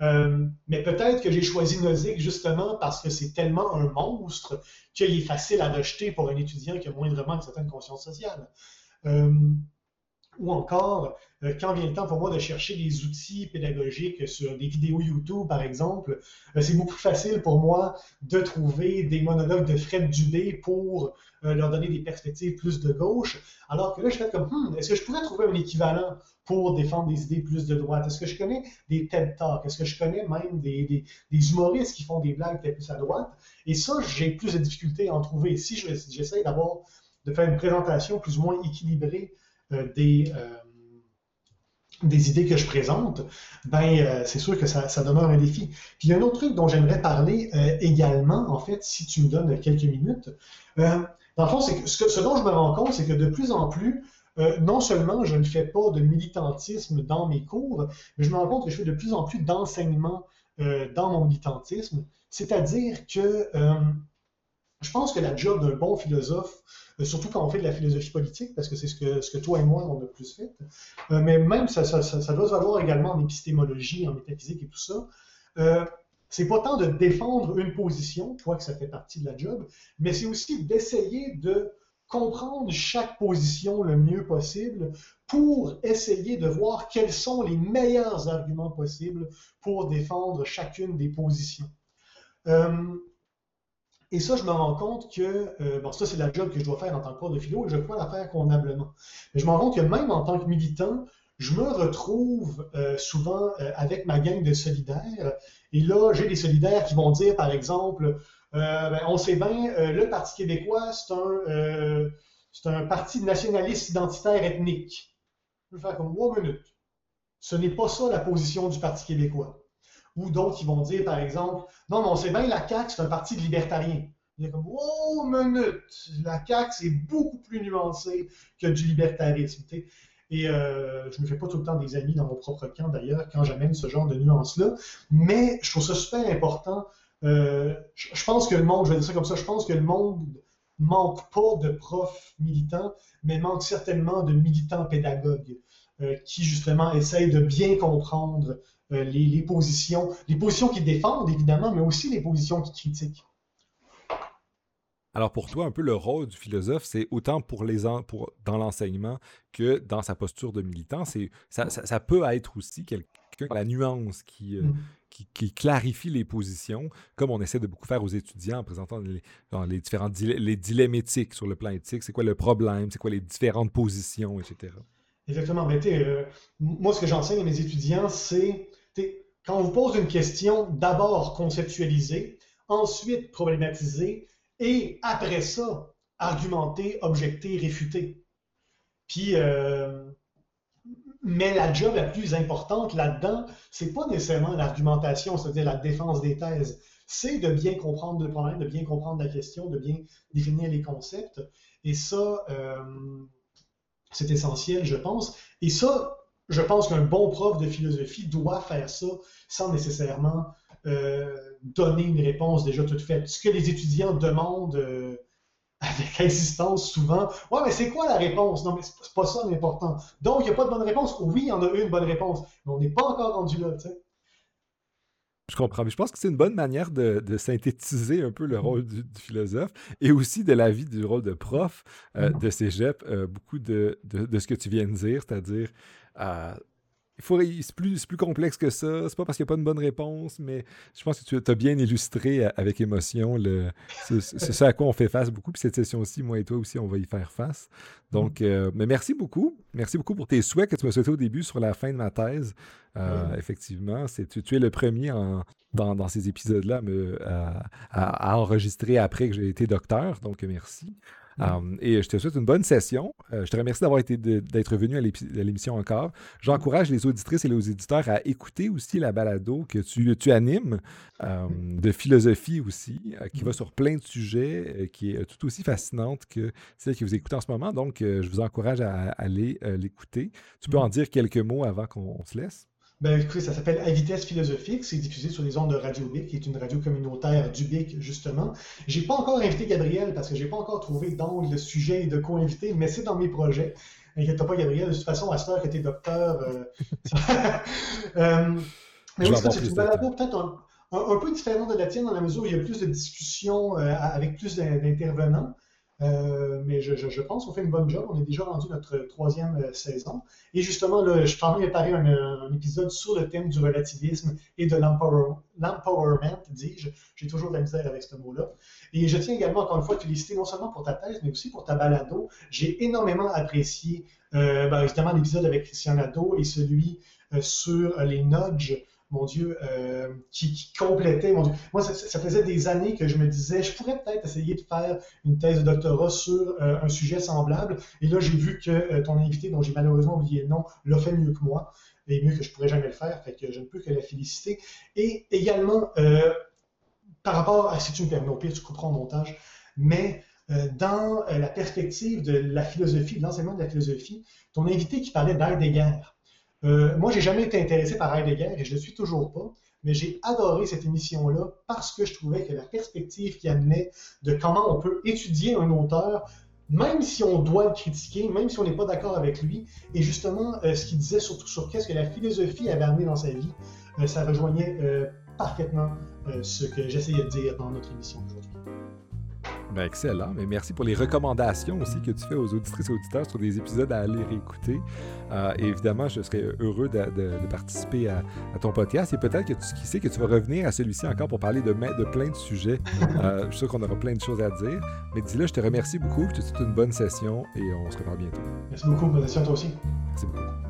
Euh, mais peut-être que j'ai choisi Nozick justement parce que c'est tellement un monstre qu'il est facile à rejeter pour un étudiant qui a moindrement une certaine conscience sociale. Ou encore, euh, quand vient le temps pour moi de chercher des outils pédagogiques sur des vidéos YouTube, par exemple, euh, c'est beaucoup plus facile pour moi de trouver des monologues de Fred Dubé pour euh, leur donner des perspectives plus de gauche, alors que là, je fais comme, hmm, est-ce que je pourrais trouver un équivalent pour défendre des idées plus de droite? Est-ce que je connais des TED Talks? Est-ce que je connais même des, humoristes qui font des blagues peut-être plus à droite? Et ça, j'ai plus de difficultés à en trouver. Si j'essaie d'abord de faire une présentation plus ou moins équilibrée des des idées que je présente, ben euh, c'est sûr que ça, demeure un défi. Puis il y a un autre truc dont j'aimerais parler euh, également, en fait, si tu me donnes quelques minutes. Euh, dans le fond, que ce, dont je me rends compte, c'est que de plus en plus, non seulement je ne fais pas de militantisme dans mes cours, mais je me rends compte que je fais de plus en plus d'enseignement dans mon militantisme. C'est-à-dire que je pense que la job d'un bon philosophe, euh, surtout quand on fait de la philosophie politique, parce que c'est ce que, ce que toi et moi on a plus fait, euh, mais même ça, ça, ça, doit se valoir également en épistémologie, en métaphysique et tout ça. Euh, c'est pas tant de défendre une position, toi que ça fait partie de la job, mais c'est aussi d'essayer de comprendre chaque position le mieux possible pour essayer de voir quels sont les meilleurs arguments possibles pour défendre chacune des positions. Et ça, je me rends compte que, euh, bon, ça, c'est la job que je dois faire en tant que prof de philo et je dois la faire convenablement. Mais je me rends compte que même en tant que militant, je me retrouve euh, souvent euh, avec ma gang de solidaires. Et là, j'ai des solidaires qui vont dire, par exemple, ben, on sait bien, le Parti québécois, c'est un, c'est un parti nationaliste identitaire ethnique. Je vais faire comme, one minute. Ce n'est pas ça la position du Parti québécois. Ou d'autres qui vont dire, par exemple, non, mais on sait bien, la CAQ, c'est un parti de libertariens. Il est comme, oh, minute, la CAQ, c'est beaucoup plus nuancé que du libertarisme. Et euh, je ne me fais pas tout le temps des amis dans mon propre camp, d'ailleurs, quand j'amène ce genre de nuances-là. Mais je trouve ça super important. Euh, je, pense que le monde, je vais dire ça comme ça, je pense que le monde manque pas de profs militants, mais manque certainement de militants pédagogues euh, qui, justement, essayent de bien comprendre euh, les, positions, les positions qui défendent, évidemment, mais aussi les positions qui critiquent. Alors pour toi, un peu le rôle du philosophe, c'est autant pour les pour, dans l'enseignement que dans sa posture de militant. C'est, ça, ça, peut être aussi quelqu'un la nuance qui, euh, mm. qui, qui, clarifie les positions, comme on essaie de beaucoup faire aux étudiants en présentant les, les différents les dilemmes éthiques sur le plan éthique. C'est quoi le problème, c'est quoi les différentes positions, etc. Exactement. Mais euh, moi, ce que j'enseigne à mes étudiants, c'est quand on vous pose une question, d'abord conceptualiser, ensuite problématiser, et après ça, argumenter, objecter, réfuter. Puis, euh, mais la job la plus importante là-dedans, c'est pas nécessairement l'argumentation, c'est-à-dire la défense des thèses. C'est de bien comprendre le problème, de bien comprendre la question, de bien définir les concepts. Et ça, euh, c'est essentiel, je pense. Et ça, je pense qu'un bon prof de philosophie doit faire ça sans nécessairement euh, donner une réponse déjà toute faite. Ce que les étudiants demandent euh, avec insistance souvent, ouais, mais c'est quoi la réponse? Non, mais c'est pas ça l'important. Donc, il n'y a pas de bonne réponse. Oui, il y en a une bonne réponse, mais on n'est pas encore rendu là, tu sais. Je comprends, mais je pense que c'est une bonne manière de, synthétiser un peu le rôle du, philosophe et aussi de la vie du rôle de prof euh, de cégep, beaucoup de, de, ce que tu viens de dire, c'est-à-dire euh, c'est plus, plus complexe que ça. C'est pas parce qu'il n'y a pas une bonne réponse, mais je pense que tu as bien illustré euh, avec émotion le, c'est, ça à quoi on fait face beaucoup. Puis cette session-ci, moi et toi aussi, on va y faire face. Donc, mm. euh, mais merci beaucoup. Merci beaucoup pour tes souhaits que tu m'as souhaité au début sur la fin de ma thèse. Effectivement, c'est, tu, es le premier dans, ces épisodes-là à, à, enregistrer après que j'ai été docteur. Donc, merci. Um, et je te souhaite une bonne session. je te remercie d'avoir été d'être venu à l'émission encore. J'encourage les auditrices et les auditeurs à écouter aussi la balado que tu, tu animes de philosophie aussi, qui va sur plein de sujets, qui est tout aussi fascinante que celle que vous écoutez en ce moment. Donc, je vous encourage à, aller l'écouter. Tu peux en dire quelques mots avant qu'on se laisse? Ben, écoutez, ça s'appelle À vitesse philosophique. C'est diffusé sur les ondes de Radio Bic, qui est une radio communautaire du Bic, justement. J'ai pas encore invité Gabriel parce que j'ai pas encore trouvé d'angle, de sujet et de co-invité, mais c'est dans mes projets. Inquiète pas, Gabriel. De toute façon, à cette heure que tu es docteur. Euh, euh, mais oui, c'est une balado peut-être un, peu différente de la tienne dans la mesure où il y a plus de discussions euh, avec plus d'intervenants. Euh, mais je, pense qu'on fait une bonne job. On est déjà rendu notre troisième euh, saison. Et justement, là, je suis en train préparer un, épisode sur le thème du relativisme et de l'empowerment, dis-je. J'ai toujours de la misère avec ce mot-là. Et je tiens également, encore une fois, à te féliciter non seulement pour ta thèse, mais aussi pour ta balado. J'ai énormément apprécié, euh, ben, l'épisode avec Christian Nadeau et celui euh, sur les nudges mon Dieu, euh, qui, complétait, mon Dieu. Moi, ça, faisait des années que je me disais, je pourrais peut-être essayer de faire une thèse de doctorat sur euh, un sujet semblable. Et là, j'ai vu que euh, ton invité, dont j'ai malheureusement oublié le nom, l'a fait mieux que moi, et mieux que je pourrais jamais le faire, fait que je ne peux que la féliciter. Et également, par rapport à, si tu me permets, au pire, tu couperas en montage, mais dans la perspective de la philosophie, de l'enseignement de la philosophie, ton invité qui parlait d'Heidegger, euh, moi, j'ai jamais été intéressé par Heidegger et je ne le suis toujours pas, mais j'ai adoré cette émission-là parce que je trouvais que la perspective qui amenait de comment on peut étudier un auteur, même si on doit le critiquer, même si on n'est pas d'accord avec lui, et justement, euh, ce qu'il disait surtout sur qu'est-ce que la philosophie avait amené dans sa vie, euh, ça rejoignait parfaitement ce que j'essayais de dire dans notre émission aujourd'hui. Ben, excellent. Mais merci pour les recommandations aussi que tu fais aux auditrices et auditeurs sur des épisodes à aller réécouter. Euh, évidemment, je serais heureux de, participer à, ton podcast et peut-être que tu, qui sait que tu vas revenir à celui-ci encore pour parler de, de plein de sujets. Euh, je suis sûr qu'on aura plein de choses à dire. Mais dis-le, je te remercie beaucoup. Je te souhaite une bonne session et on se reparle bientôt. Merci beaucoup. Bonne session toi aussi. Merci beaucoup.